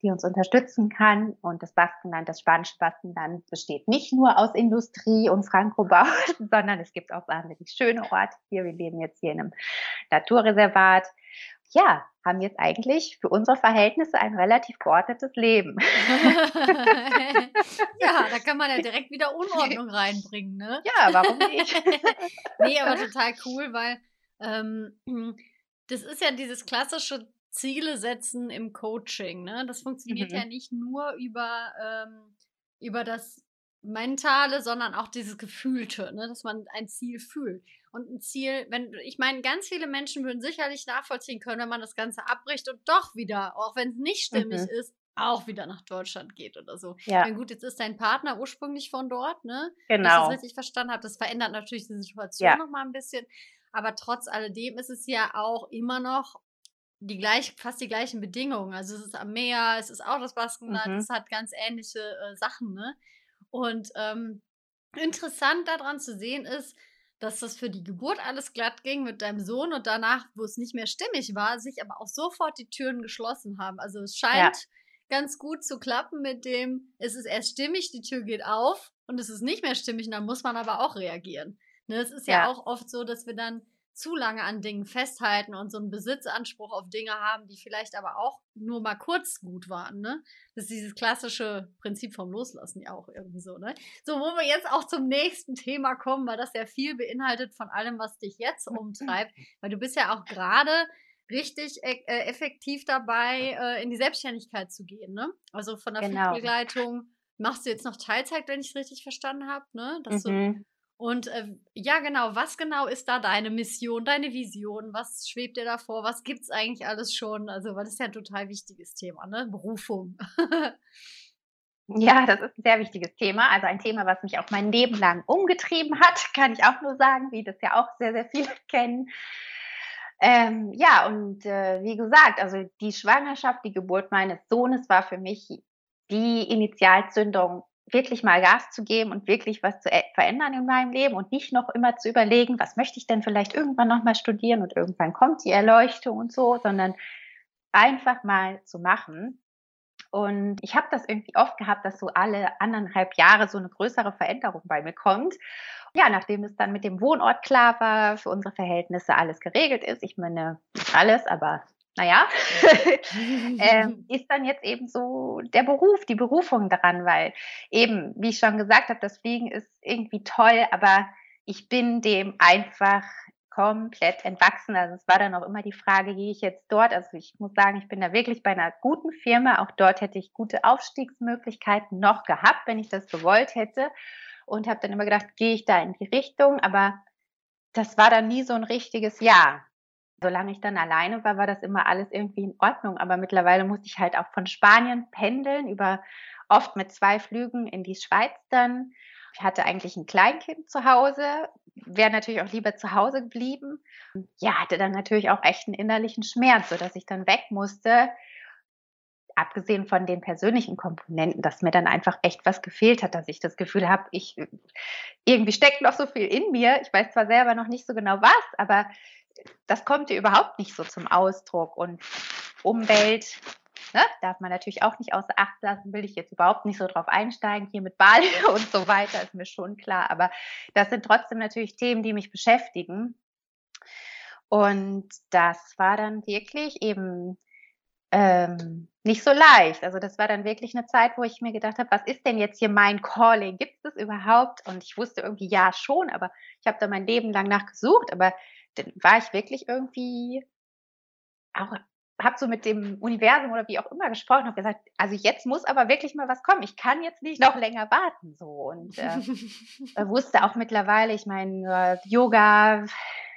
die uns unterstützen kann. Und das Baskenland, das spanische Baskenland besteht nicht nur aus Industrie und Frankobauten, sondern es gibt auch wahnsinnig schöne Orte hier. Wir leben jetzt hier in einem Naturreservat. Ja, haben jetzt eigentlich für unsere Verhältnisse ein relativ geordnetes Leben. ja, da kann man ja direkt wieder Unordnung reinbringen, ne? Ja, warum nicht? nee, aber total cool, weil ähm, das ist ja dieses klassische Ziele setzen im Coaching. Ne? Das funktioniert mhm. ja nicht nur über, ähm, über das Mentale, sondern auch dieses Gefühlte, ne? dass man ein Ziel fühlt. Und ein Ziel, wenn, ich meine, ganz viele Menschen würden sicherlich nachvollziehen können, wenn man das Ganze abbricht und doch wieder, auch wenn es nicht stimmig mhm. ist, auch wieder nach Deutschland geht oder so. Ja. Meine, gut, jetzt ist dein Partner ursprünglich von dort, ne? Genau. Wenn ich das genau. richtig verstanden habe. Das verändert natürlich die Situation ja. nochmal ein bisschen. Aber trotz alledem ist es ja auch immer noch die gleich, fast die gleichen Bedingungen. Also es ist am Meer, es ist auch das Baskenland, mhm. es hat ganz ähnliche äh, Sachen, ne? Und ähm, interessant daran zu sehen ist, dass das für die Geburt alles glatt ging mit deinem Sohn und danach, wo es nicht mehr stimmig war, sich aber auch sofort die Türen geschlossen haben. Also es scheint, ganz gut zu klappen mit dem, es ist erst stimmig, die Tür geht auf und es ist nicht mehr stimmig und dann muss man aber auch reagieren. Ne, es ist ja. ja auch oft so, dass wir dann zu lange an Dingen festhalten und so einen Besitzanspruch auf Dinge haben, die vielleicht aber auch nur mal kurz gut waren, ne? Das ist dieses klassische Prinzip vom Loslassen ja auch irgendwie so, ne? So, wo wir jetzt auch zum nächsten Thema kommen, weil das ja viel beinhaltet von allem, was dich jetzt umtreibt, weil du bist ja auch gerade richtig e äh, effektiv dabei, äh, in die Selbstständigkeit zu gehen, ne? Also von der genau. Flugbegleitung machst du jetzt noch Teilzeit, wenn ich es richtig verstanden habe, ne? Dass mhm. du und äh, ja, genau, was genau ist da deine Mission, deine Vision? Was schwebt dir da vor? Was gibt es eigentlich alles schon? Also, weil das ist ja ein total wichtiges Thema, ne? Berufung. ja, das ist ein sehr wichtiges Thema. Also ein Thema, was mich auch mein Leben lang umgetrieben hat, kann ich auch nur sagen, wie das ja auch sehr, sehr viele kennen. Ähm, ja, und äh, wie gesagt, also die Schwangerschaft, die Geburt meines Sohnes war für mich die Initialzündung wirklich mal Gas zu geben und wirklich was zu verändern in meinem Leben und nicht noch immer zu überlegen, was möchte ich denn vielleicht irgendwann noch mal studieren und irgendwann kommt die Erleuchtung und so, sondern einfach mal zu machen. Und ich habe das irgendwie oft gehabt, dass so alle anderthalb Jahre so eine größere Veränderung bei mir kommt. Ja, nachdem es dann mit dem Wohnort klar war, für unsere Verhältnisse alles geregelt ist, ich meine, alles, aber naja, ähm, ist dann jetzt eben so der Beruf, die Berufung daran, weil eben, wie ich schon gesagt habe, das Fliegen ist irgendwie toll, aber ich bin dem einfach komplett entwachsen. Also es war dann auch immer die Frage, gehe ich jetzt dort? Also ich muss sagen, ich bin da wirklich bei einer guten Firma. Auch dort hätte ich gute Aufstiegsmöglichkeiten noch gehabt, wenn ich das gewollt hätte. Und habe dann immer gedacht, gehe ich da in die Richtung? Aber das war dann nie so ein richtiges Ja. Solange ich dann alleine war, war das immer alles irgendwie in Ordnung. Aber mittlerweile musste ich halt auch von Spanien pendeln, über oft mit zwei Flügen in die Schweiz dann. Ich hatte eigentlich ein Kleinkind zu Hause, wäre natürlich auch lieber zu Hause geblieben. Ja, hatte dann natürlich auch echt einen innerlichen Schmerz, sodass ich dann weg musste. Abgesehen von den persönlichen Komponenten, dass mir dann einfach echt was gefehlt hat, dass ich das Gefühl habe, ich irgendwie steckt noch so viel in mir. Ich weiß zwar selber noch nicht so genau was, aber das kommt dir überhaupt nicht so zum Ausdruck. Und Umwelt ne, darf man natürlich auch nicht außer Acht lassen, will ich jetzt überhaupt nicht so drauf einsteigen, hier mit Bali und so weiter, ist mir schon klar. Aber das sind trotzdem natürlich Themen, die mich beschäftigen. Und das war dann wirklich eben ähm, nicht so leicht. Also das war dann wirklich eine Zeit, wo ich mir gedacht habe, was ist denn jetzt hier mein Calling? Gibt es das überhaupt? Und ich wusste irgendwie ja schon, aber ich habe da mein Leben lang nachgesucht, aber dann war ich wirklich irgendwie auch habe so mit dem Universum oder wie auch immer gesprochen, habe gesagt, also jetzt muss aber wirklich mal was kommen. Ich kann jetzt nicht noch länger warten so und äh, wusste auch mittlerweile, ich meine äh, Yoga,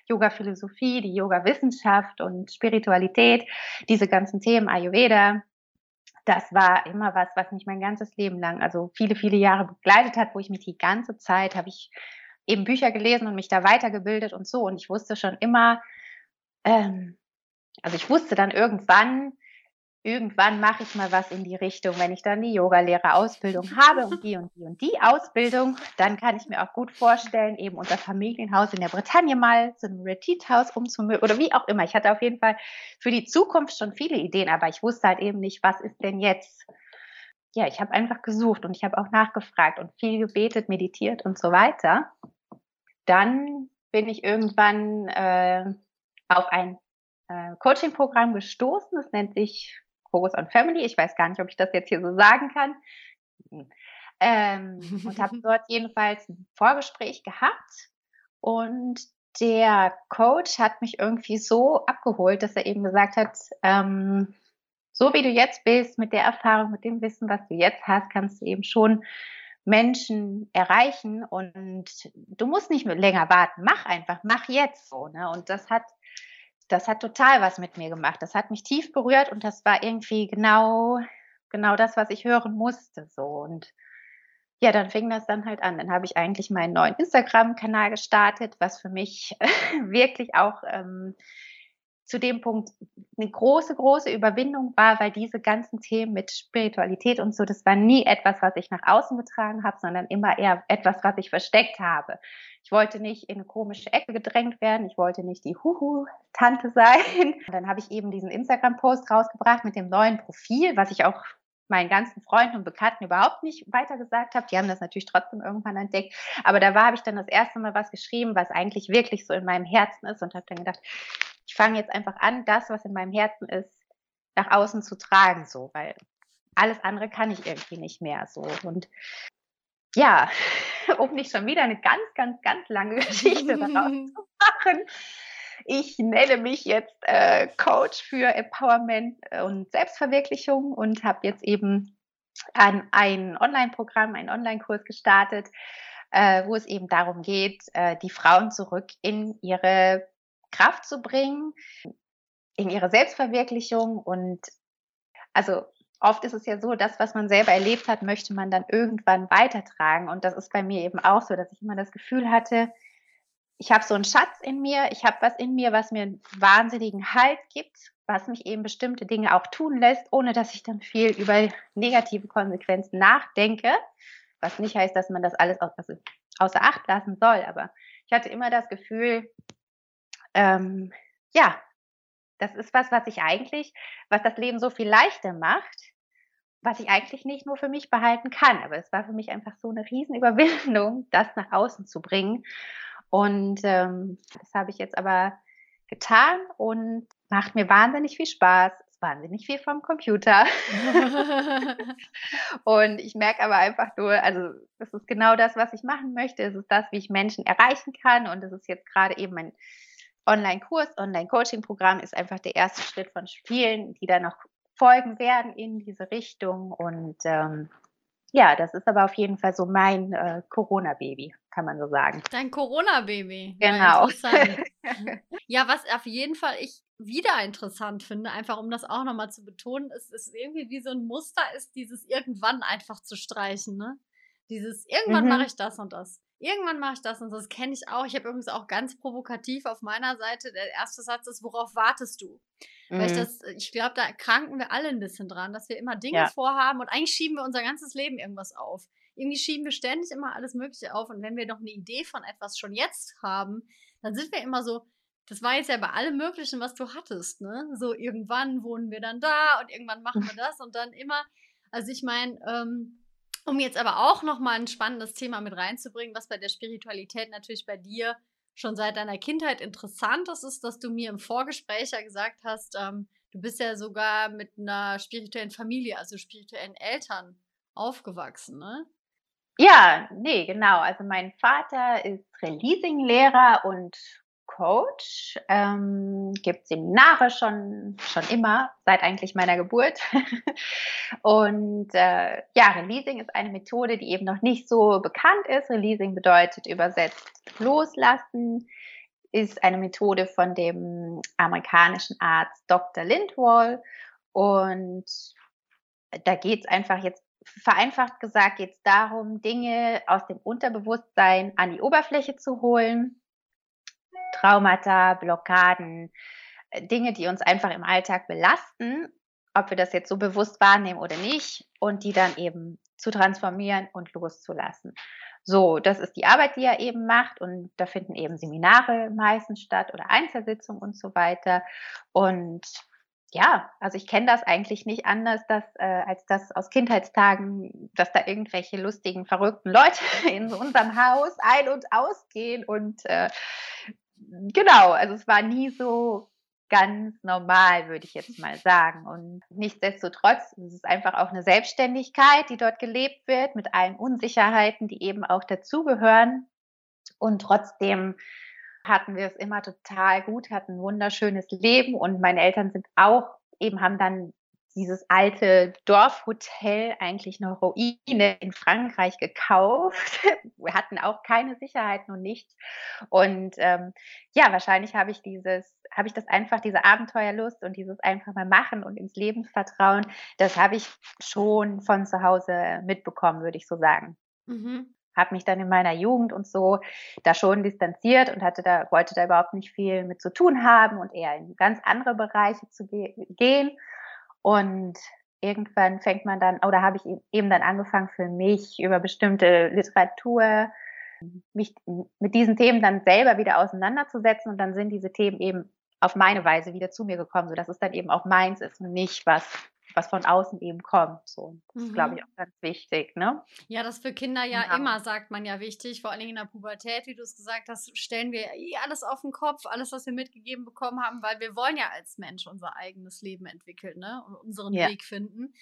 Yoga Philosophie, die Yoga Wissenschaft und Spiritualität, diese ganzen Themen Ayurveda. Das war immer was, was mich mein ganzes Leben lang, also viele, viele Jahre begleitet hat, wo ich mich die ganze Zeit habe ich eben Bücher gelesen und mich da weitergebildet und so. Und ich wusste schon immer, ähm, also ich wusste dann irgendwann, irgendwann mache ich mal was in die Richtung. Wenn ich dann die Yogalehrerausbildung habe und die und die und die Ausbildung, dann kann ich mir auch gut vorstellen, eben unser Familienhaus in der Bretagne mal zu einem Retreat-Haus umzumögen oder wie auch immer. Ich hatte auf jeden Fall für die Zukunft schon viele Ideen, aber ich wusste halt eben nicht, was ist denn jetzt ja, ich habe einfach gesucht und ich habe auch nachgefragt und viel gebetet, meditiert und so weiter dann bin ich irgendwann äh, auf ein äh, Coaching-Programm gestoßen. Das nennt sich Focus on Family. Ich weiß gar nicht, ob ich das jetzt hier so sagen kann. Ähm, und habe dort jedenfalls ein Vorgespräch gehabt. Und der Coach hat mich irgendwie so abgeholt, dass er eben gesagt hat, ähm, so wie du jetzt bist, mit der Erfahrung, mit dem Wissen, was du jetzt hast, kannst du eben schon Menschen erreichen und du musst nicht länger warten. Mach einfach, mach jetzt so. Ne? Und das hat, das hat total was mit mir gemacht. Das hat mich tief berührt und das war irgendwie genau, genau das, was ich hören musste. So und ja, dann fing das dann halt an. Dann habe ich eigentlich meinen neuen Instagram-Kanal gestartet, was für mich wirklich auch ähm, zu dem Punkt eine große, große Überwindung war, weil diese ganzen Themen mit Spiritualität und so, das war nie etwas, was ich nach außen getragen habe, sondern immer eher etwas, was ich versteckt habe. Ich wollte nicht in eine komische Ecke gedrängt werden, ich wollte nicht die Huhu-Tante sein. Und dann habe ich eben diesen Instagram-Post rausgebracht mit dem neuen Profil, was ich auch meinen ganzen Freunden und Bekannten überhaupt nicht weitergesagt habe. Die haben das natürlich trotzdem irgendwann entdeckt. Aber da war, habe ich dann das erste Mal was geschrieben, was eigentlich wirklich so in meinem Herzen ist und habe dann gedacht, ich fange jetzt einfach an, das, was in meinem Herzen ist, nach außen zu tragen, so, weil alles andere kann ich irgendwie nicht mehr so. Und ja, um nicht schon wieder eine ganz, ganz, ganz lange Geschichte daraus zu machen. Ich nenne mich jetzt äh, Coach für Empowerment und Selbstverwirklichung und habe jetzt eben ein, ein Online-Programm, einen Online-Kurs gestartet, äh, wo es eben darum geht, äh, die Frauen zurück in ihre Kraft zu bringen, in ihre Selbstverwirklichung und also oft ist es ja so, das, was man selber erlebt hat, möchte man dann irgendwann weitertragen. Und das ist bei mir eben auch so, dass ich immer das Gefühl hatte, ich habe so einen Schatz in mir, ich habe was in mir, was mir einen wahnsinnigen Halt gibt, was mich eben bestimmte Dinge auch tun lässt, ohne dass ich dann viel über negative Konsequenzen nachdenke. Was nicht heißt, dass man das alles außer Acht lassen soll. Aber ich hatte immer das Gefühl, ähm, ja, das ist was, was ich eigentlich, was das Leben so viel leichter macht, was ich eigentlich nicht nur für mich behalten kann. Aber es war für mich einfach so eine Riesenüberwindung, das nach außen zu bringen. Und ähm, das habe ich jetzt aber getan und macht mir wahnsinnig viel Spaß. Ist wahnsinnig viel vom Computer. und ich merke aber einfach nur, also das ist genau das, was ich machen möchte. Es ist das, wie ich Menschen erreichen kann. Und es ist jetzt gerade eben mein Online-Kurs, Online-Coaching-Programm ist einfach der erste Schritt von vielen, die dann noch folgen werden in diese Richtung. Und ähm, ja, das ist aber auf jeden Fall so mein äh, Corona-Baby, kann man so sagen. Dein Corona-Baby. Genau. Ja, ja, was auf jeden Fall ich wieder interessant finde, einfach um das auch nochmal zu betonen, ist, ist irgendwie wie so ein Muster ist, dieses irgendwann einfach zu streichen, ne? Dieses irgendwann mhm. mache ich das und das. Irgendwann mache ich das und das kenne ich auch. Ich habe übrigens auch ganz provokativ auf meiner Seite, der erste Satz ist, worauf wartest du? Mhm. Weil ich mhm. das, ich glaube, da kranken wir alle ein bisschen dran, dass wir immer Dinge ja. vorhaben und eigentlich schieben wir unser ganzes Leben irgendwas auf. Irgendwie schieben wir ständig immer alles Mögliche auf und wenn wir noch eine Idee von etwas schon jetzt haben, dann sind wir immer so, das war jetzt ja bei allem Möglichen, was du hattest, ne? So irgendwann wohnen wir dann da und irgendwann machen wir das und dann immer, also ich meine, ähm, um jetzt aber auch nochmal ein spannendes Thema mit reinzubringen, was bei der Spiritualität natürlich bei dir schon seit deiner Kindheit interessant ist, ist, dass du mir im Vorgespräch ja gesagt hast, ähm, du bist ja sogar mit einer spirituellen Familie, also spirituellen Eltern aufgewachsen, ne? Ja, nee, genau. Also mein Vater ist Releasing-Lehrer und Coach, ähm, gibt Seminare schon, schon immer, seit eigentlich meiner Geburt. und äh, ja, Releasing ist eine Methode, die eben noch nicht so bekannt ist. Releasing bedeutet übersetzt loslassen, ist eine Methode von dem amerikanischen Arzt Dr. Lindwall. Und da geht es einfach jetzt vereinfacht gesagt, geht es darum, Dinge aus dem Unterbewusstsein an die Oberfläche zu holen Traumata, Blockaden, äh, Dinge, die uns einfach im Alltag belasten, ob wir das jetzt so bewusst wahrnehmen oder nicht, und die dann eben zu transformieren und loszulassen. So, das ist die Arbeit, die er eben macht und da finden eben Seminare meistens statt oder Einzelsitzungen und so weiter. Und ja, also ich kenne das eigentlich nicht anders, dass, äh, als das aus Kindheitstagen, dass da irgendwelche lustigen, verrückten Leute in unserem Haus ein- und ausgehen und äh, genau, also es war nie so ganz normal, würde ich jetzt mal sagen. Und nichtsdestotrotz es ist einfach auch eine Selbstständigkeit, die dort gelebt wird, mit allen Unsicherheiten, die eben auch dazugehören. Und trotzdem hatten wir es immer total gut, hatten ein wunderschönes Leben und meine Eltern sind auch eben haben dann dieses alte Dorfhotel, eigentlich eine Ruine in Frankreich gekauft. Wir hatten auch keine Sicherheiten und nichts. Und ähm, ja, wahrscheinlich habe ich dieses, habe ich das einfach, diese Abenteuerlust und dieses einfach mal machen und ins Leben vertrauen, das habe ich schon von zu Hause mitbekommen, würde ich so sagen. Mhm habe mich dann in meiner Jugend und so da schon distanziert und hatte da wollte da überhaupt nicht viel mit zu tun haben und eher in ganz andere Bereiche zu ge gehen und irgendwann fängt man dann, oder habe ich e-, eben dann angefangen für mich über bestimmte Literatur, mich mit diesen Themen dann selber wieder auseinanderzusetzen. Und dann sind diese Themen eben auf meine Weise wieder zu mir gekommen, sodass es dann eben auch meins ist und nicht was, was von außen eben kommt. So, das ist, glaube ich, mhm. auch ganz wichtig. Ne? Ja, das für Kinder ja, ja, immer, sagt man ja, wichtig. Vor allen Dingen in der Pubertät, wie du es gesagt hast, stellen wir eh alles auf den Kopf, alles, was wir mitgegeben bekommen haben, weil wir wollen ja als Mensch unser eigenes Leben entwickeln ne? und unseren ja. Weg finden.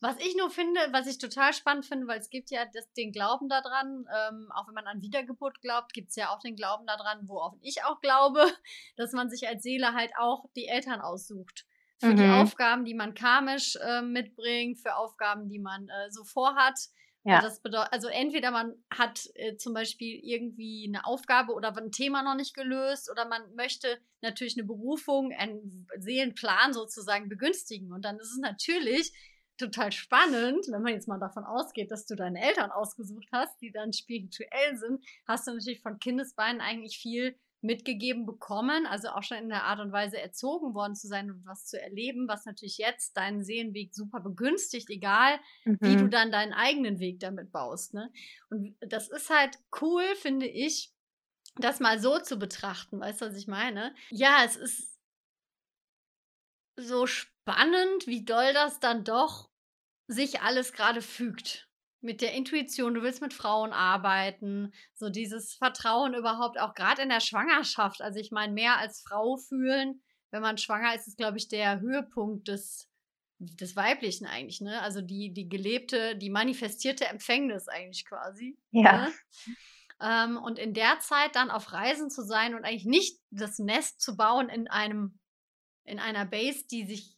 Was ich nur finde, was ich total spannend finde, weil es gibt ja das, den Glauben daran, ähm, auch wenn man an Wiedergeburt glaubt, gibt es ja auch den Glauben daran, worauf ich auch glaube, dass man sich als Seele halt auch die Eltern aussucht. Für mhm. die Aufgaben, die man karmisch äh, mitbringt, für Aufgaben, die man äh, so vorhat. Ja. Das bedeutet, also entweder man hat äh, zum Beispiel irgendwie eine Aufgabe oder ein Thema noch nicht gelöst oder man möchte natürlich eine Berufung, einen Seelenplan sozusagen begünstigen. Und dann ist es natürlich total spannend, wenn man jetzt mal davon ausgeht, dass du deine Eltern ausgesucht hast, die dann spirituell sind, hast du natürlich von Kindesbeinen eigentlich viel mitgegeben bekommen, also auch schon in der Art und Weise erzogen worden zu sein und was zu erleben, was natürlich jetzt deinen Seelenweg super begünstigt, egal mhm. wie du mhm. dann deinen eigenen Weg damit baust. Ne? Und das ist halt cool, finde ich, das mal so zu betrachten, weißt du, was ich meine? Ja, es ist so spannend, wie doll das dann doch sich alles gerade fügt. Mit der Intuition, du willst mit Frauen arbeiten, so dieses Vertrauen überhaupt, auch gerade in der Schwangerschaft. Also ich meine, mehr als Frau fühlen, wenn man schwanger ist, ist, glaube ich, der Höhepunkt des, des Weiblichen eigentlich, ne? Also die, die gelebte, die manifestierte Empfängnis eigentlich quasi. Ja. Ne? Ähm, und in der Zeit dann auf Reisen zu sein und eigentlich nicht das Nest zu bauen in einem in einer Base, die sich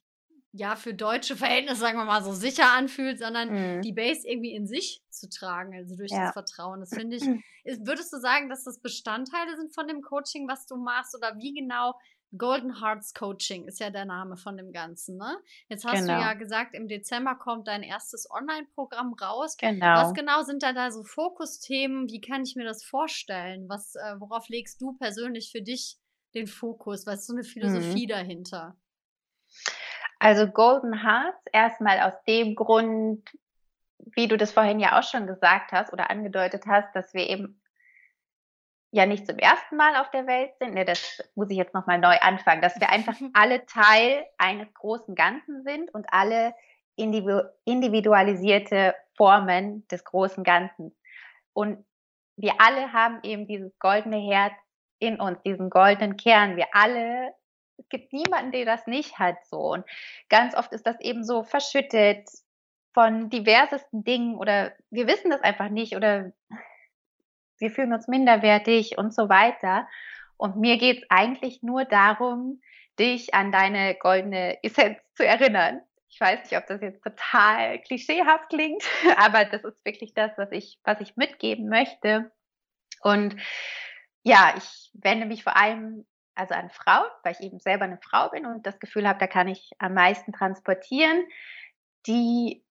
ja für deutsche Verhältnisse, sagen wir mal, so sicher anfühlt, sondern mhm. die Base irgendwie in sich zu tragen, also durch ja. das Vertrauen. Das finde ich, ist, würdest du sagen, dass das Bestandteile sind von dem Coaching, was du machst oder wie genau? Golden Hearts Coaching ist ja der Name von dem Ganzen, ne? Jetzt hast genau. du ja gesagt, im Dezember kommt dein erstes Online-Programm raus. Genau. Was genau sind da da so Fokusthemen? Wie kann ich mir das vorstellen? Was, äh, worauf legst du persönlich für dich den Fokus? Was ist so eine Philosophie mhm. dahinter? Also Golden Hearts erstmal aus dem Grund, wie du das vorhin ja auch schon gesagt hast oder angedeutet hast, dass wir eben ja nicht zum ersten Mal auf der Welt sind. Ne, das muss ich jetzt nochmal neu anfangen, dass wir einfach alle Teil eines großen Ganzen sind und alle individualisierte Formen des großen Ganzen. Und wir alle haben eben dieses goldene Herz in uns, diesen goldenen Kern. Wir alle, es gibt niemanden, der das nicht hat so. Und ganz oft ist das eben so verschüttet von diversesten Dingen oder wir wissen das einfach nicht oder wir fühlen uns minderwertig und so weiter. Und mir geht es eigentlich nur darum, dich an deine goldene Essenz zu erinnern. Ich weiß nicht, ob das jetzt total klischeehaft klingt, aber das ist wirklich das, was ich, was ich mitgeben möchte. Und ja, ich wende mich vor allem also an Frauen, weil ich eben selber eine Frau bin und das Gefühl habe, da kann ich am meisten transportieren, die,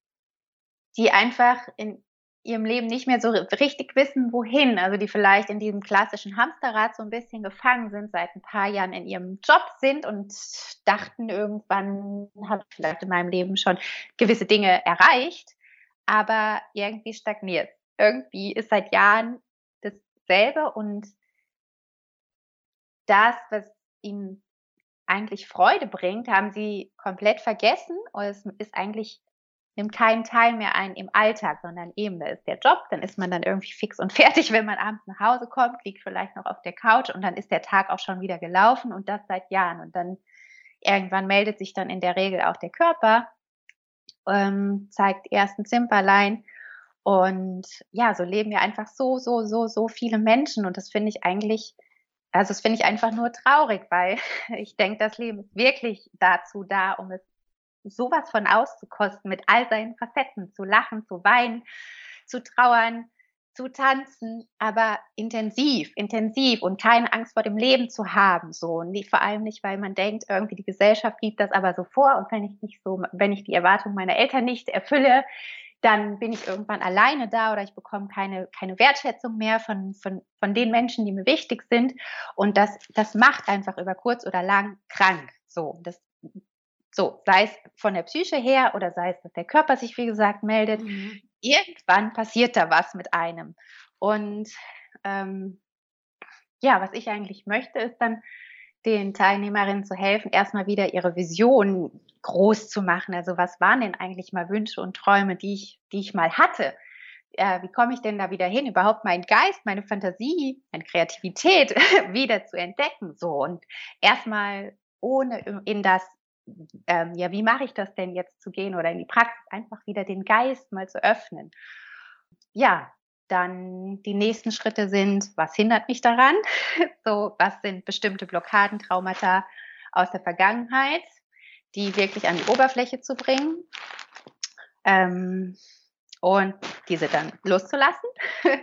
die einfach in ihrem Leben nicht mehr so richtig wissen, wohin. Also die vielleicht in diesem klassischen Hamsterrad so ein bisschen gefangen sind, seit ein paar Jahren in ihrem Job sind und dachten, irgendwann habe ich vielleicht in meinem Leben schon gewisse Dinge erreicht, aber irgendwie stagniert. Irgendwie ist seit Jahren dasselbe und das, was ihnen eigentlich Freude bringt, haben sie komplett vergessen und es ist eigentlich nimmt keinen Teil mehr ein im Alltag, sondern eben, da ist der Job, dann ist man dann irgendwie fix und fertig, wenn man abends nach Hause kommt, liegt vielleicht noch auf der Couch und dann ist der Tag auch schon wieder gelaufen und das seit Jahren. Und dann irgendwann meldet sich dann in der Regel auch der Körper, ähm, zeigt ersten Zimperlein. Und ja, so leben ja einfach so, so, so, so viele Menschen. Und das finde ich eigentlich also das finde ich einfach nur traurig, weil ich denke, das Leben ist wirklich dazu da, um es sowas von auszukosten, mit all seinen Facetten, zu lachen, zu weinen, zu trauern, zu tanzen, aber intensiv, intensiv und keine Angst vor dem Leben zu haben, so. Und vor allem nicht, weil man denkt, irgendwie die Gesellschaft gibt das aber so vor. Und wenn ich nicht so, wenn ich die Erwartung meiner Eltern nicht erfülle, dann bin ich irgendwann alleine da oder ich bekomme keine, keine Wertschätzung mehr von, von, von den Menschen, die mir wichtig sind. Und das, das macht einfach über kurz oder lang krank. So, das, so, sei es von der Psyche her oder sei es, dass der Körper sich, wie gesagt, meldet. Mhm. Irgendwann passiert da was mit einem. Und ähm, ja, was ich eigentlich möchte, ist dann, den Teilnehmerinnen zu helfen, erstmal wieder ihre Vision groß zu machen. Also was waren denn eigentlich mal Wünsche und Träume, die ich, die ich mal hatte? Äh, wie komme ich denn da wieder hin, überhaupt meinen Geist, meine Fantasie, meine Kreativität wieder zu entdecken? So und erstmal ohne in das, ähm, ja, wie mache ich das denn jetzt zu gehen oder in die Praxis einfach wieder den Geist mal zu öffnen. Ja, dann die nächsten Schritte sind, was hindert mich daran? So, was sind bestimmte Blockaden, Traumata aus der Vergangenheit, die wirklich an die Oberfläche zu bringen ähm, und diese dann loszulassen.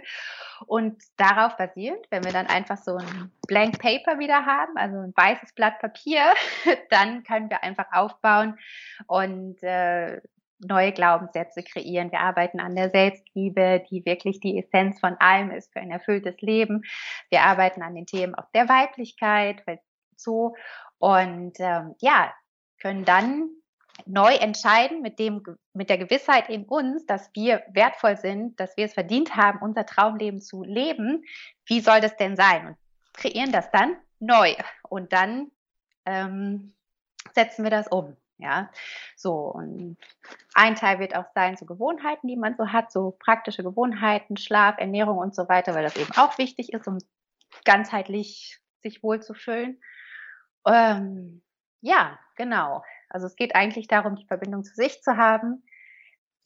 Und darauf basierend, wenn wir dann einfach so ein Blank Paper wieder haben, also ein weißes Blatt Papier, dann können wir einfach aufbauen und äh, neue Glaubenssätze kreieren. Wir arbeiten an der Selbstliebe, die wirklich die Essenz von allem ist für ein erfülltes Leben. Wir arbeiten an den Themen auch der Weiblichkeit, so und ähm, ja können dann neu entscheiden mit dem mit der Gewissheit in uns, dass wir wertvoll sind, dass wir es verdient haben, unser Traumleben zu leben. Wie soll das denn sein? Und kreieren das dann neu und dann ähm, setzen wir das um. Ja, so und ein Teil wird auch sein, so Gewohnheiten, die man so hat, so praktische Gewohnheiten, Schlaf, Ernährung und so weiter, weil das eben auch wichtig ist, um ganzheitlich sich wohlzufühlen. Ähm, ja, genau. Also es geht eigentlich darum, die Verbindung zu sich zu haben,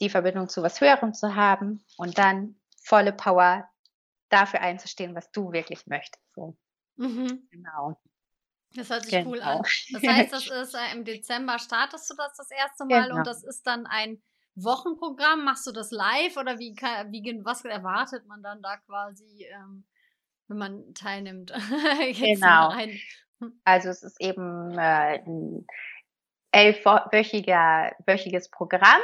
die Verbindung zu was Höherem zu haben und dann volle Power dafür einzustehen, was du wirklich möchtest. So. Mhm. Genau. Das hört sich genau. cool an. Das heißt, das ist äh, im Dezember startest du das das erste Mal genau. und das ist dann ein Wochenprogramm. Machst du das live oder wie, wie was erwartet man dann da quasi, ähm, wenn man teilnimmt? genau. Hm. also es ist eben äh, ein elfwöchiges Programm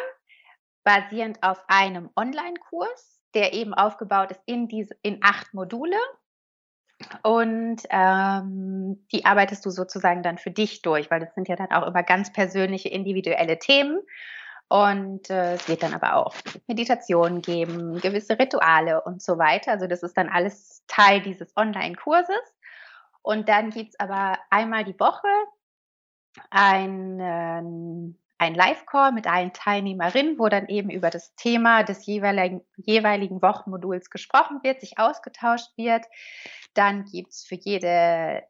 basierend auf einem Online-Kurs, der eben aufgebaut ist in diese in acht Module und ähm, die arbeitest du sozusagen dann für dich durch, weil das sind ja dann auch immer ganz persönliche, individuelle Themen. Und äh, es wird dann aber auch Meditationen geben, gewisse Rituale und so weiter. Also das ist dann alles Teil dieses Online-Kurses. Und dann gibt's aber einmal die Woche ein, äh, ein Live-Call mit allen Teilnehmerinnen, wo dann eben über das Thema des jeweiligen, jeweiligen Wochenmoduls gesprochen wird, sich ausgetauscht wird. Dann gibt es für jede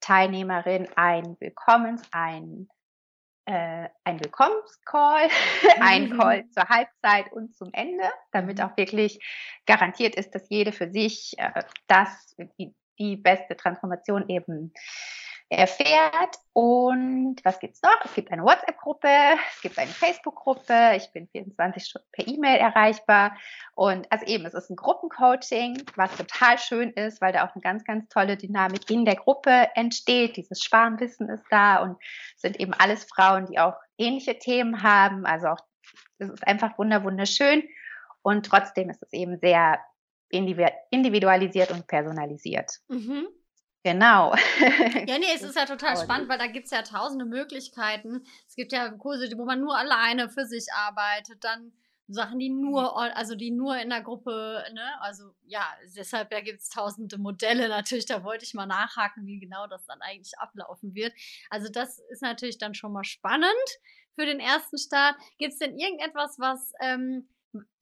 Teilnehmerin ein Willkommens, ein, äh, ein Willkommenscall, ein mhm. Call zur Halbzeit und zum Ende, damit mhm. auch wirklich garantiert ist, dass jede für sich äh, das, die, die beste Transformation eben erfährt. Und was gibt's noch? Es gibt eine WhatsApp-Gruppe, es gibt eine Facebook-Gruppe, ich bin 24 Stunden per E-Mail erreichbar. Und also eben, es ist ein Gruppencoaching, was total schön ist, weil da auch eine ganz, ganz tolle Dynamik in der Gruppe entsteht. Dieses Schwarmwissen ist da und sind eben alles Frauen, die auch ähnliche Themen haben. Also auch, es ist einfach wunderschön. Und trotzdem ist es eben sehr individualisiert und personalisiert. Mhm. Genau. Ja, nee, es ist ja total spannend, weil da gibt es ja tausende Möglichkeiten. Es gibt ja Kurse, wo man nur alleine für sich arbeitet, dann Sachen, die nur, mhm. also die nur in der Gruppe, ne, also ja, deshalb ja gibt es tausende Modelle natürlich, da wollte ich mal nachhaken, wie genau das dann eigentlich ablaufen wird. Also das ist natürlich dann schon mal spannend für den ersten Start. Gibt es denn irgendetwas, was ähm,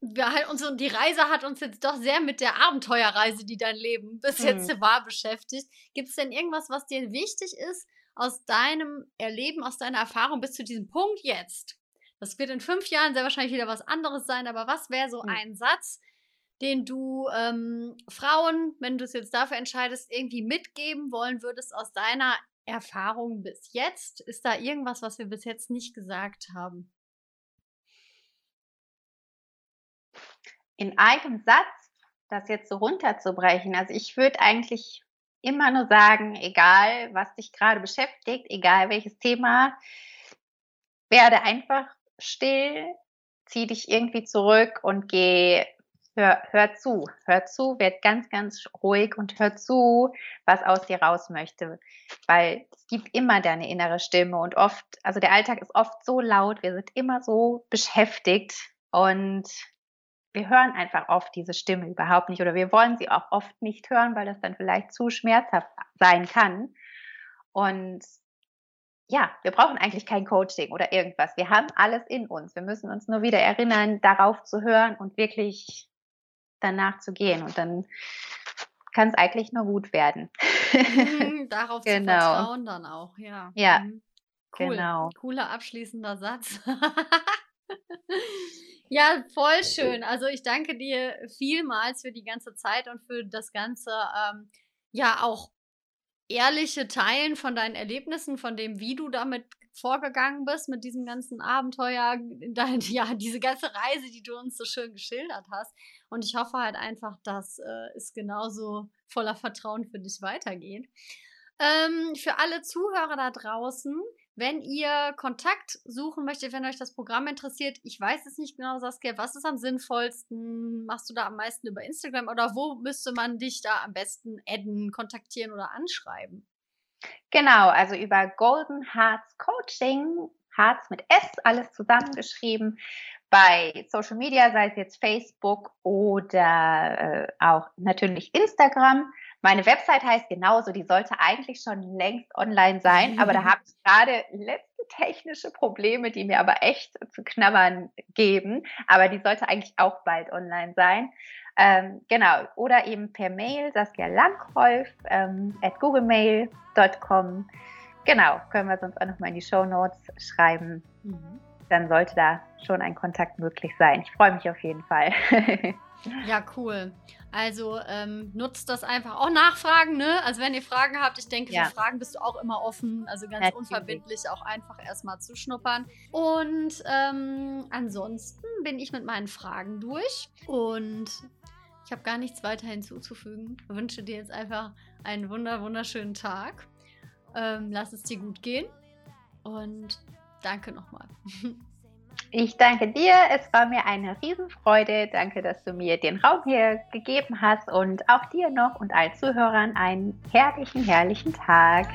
wir halt uns, die Reise hat uns jetzt doch sehr mit der Abenteuerreise, die dein Leben bis mhm. jetzt war, beschäftigt. Gibt es denn irgendwas, was dir wichtig ist aus deinem Erleben, aus deiner Erfahrung bis zu diesem Punkt jetzt? Das wird in fünf Jahren sehr wahrscheinlich wieder was anderes sein, aber was wäre so mhm. ein Satz, den du ähm, Frauen, wenn du es jetzt dafür entscheidest, irgendwie mitgeben wollen würdest aus deiner Erfahrung bis jetzt? Ist da irgendwas, was wir bis jetzt nicht gesagt haben? In einem Satz das jetzt so runterzubrechen. Also ich würde eigentlich immer nur sagen, egal was dich gerade beschäftigt, egal welches Thema, werde einfach still, zieh dich irgendwie zurück und geh, hör, hör zu, hör zu, werd ganz, ganz ruhig und hör zu, was aus dir raus möchte. Weil es gibt immer deine innere Stimme und oft, also der Alltag ist oft so laut, wir sind immer so beschäftigt und wir hören einfach oft diese Stimme überhaupt nicht oder wir wollen sie auch oft nicht hören, weil das dann vielleicht zu schmerzhaft sein kann. Und ja, wir brauchen eigentlich kein Coaching oder irgendwas. Wir haben alles in uns. Wir müssen uns nur wieder erinnern, darauf zu hören und wirklich danach zu gehen. Und dann kann es eigentlich nur gut werden. Mhm, darauf genau. zu vertrauen dann auch, ja. Ja. Mhm. Cool. Genau. Cooler abschließender Satz. ja, voll schön. Also ich danke dir vielmals für die ganze Zeit und für das ganze, ähm, ja, auch ehrliche Teilen von deinen Erlebnissen, von dem, wie du damit vorgegangen bist, mit diesem ganzen Abenteuer, dein, ja, diese ganze Reise, die du uns so schön geschildert hast. Und ich hoffe halt einfach, dass äh, es genauso voller Vertrauen für dich weitergeht. Ähm, für alle Zuhörer da draußen, wenn ihr Kontakt suchen möchtet, wenn euch das Programm interessiert, ich weiß es nicht genau, Saskia, was ist am sinnvollsten? Machst du da am meisten über Instagram oder wo müsste man dich da am besten adden, kontaktieren oder anschreiben? Genau, also über Golden Hearts Coaching, Hearts mit S, alles zusammengeschrieben, bei Social Media, sei es jetzt Facebook oder äh, auch natürlich Instagram. Meine Website heißt genauso, die sollte eigentlich schon längst online sein, aber da habe ich gerade letzte technische Probleme, die mir aber echt zu knabbern geben. Aber die sollte eigentlich auch bald online sein. Ähm, genau, oder eben per Mail, Saskia Landkreuf ähm, at googlemail.com. Genau, können wir sonst auch nochmal in die Show Notes schreiben. Mhm. Dann sollte da schon ein Kontakt möglich sein. Ich freue mich auf jeden Fall. Ja, cool. Also ähm, nutzt das einfach. Auch nachfragen, ne? Also wenn ihr Fragen habt, ich denke, ja. für Fragen bist du auch immer offen. Also ganz Natürlich. unverbindlich auch einfach erstmal zuschnuppern. Und ähm, ansonsten bin ich mit meinen Fragen durch. Und ich habe gar nichts weiter hinzuzufügen. Ich wünsche dir jetzt einfach einen wunder, wunderschönen Tag. Ähm, lass es dir gut gehen. Und danke nochmal. Ich danke dir. Es war mir eine Riesenfreude. Danke, dass du mir den Raum hier gegeben hast und auch dir noch und allen Zuhörern einen herrlichen, herrlichen Tag.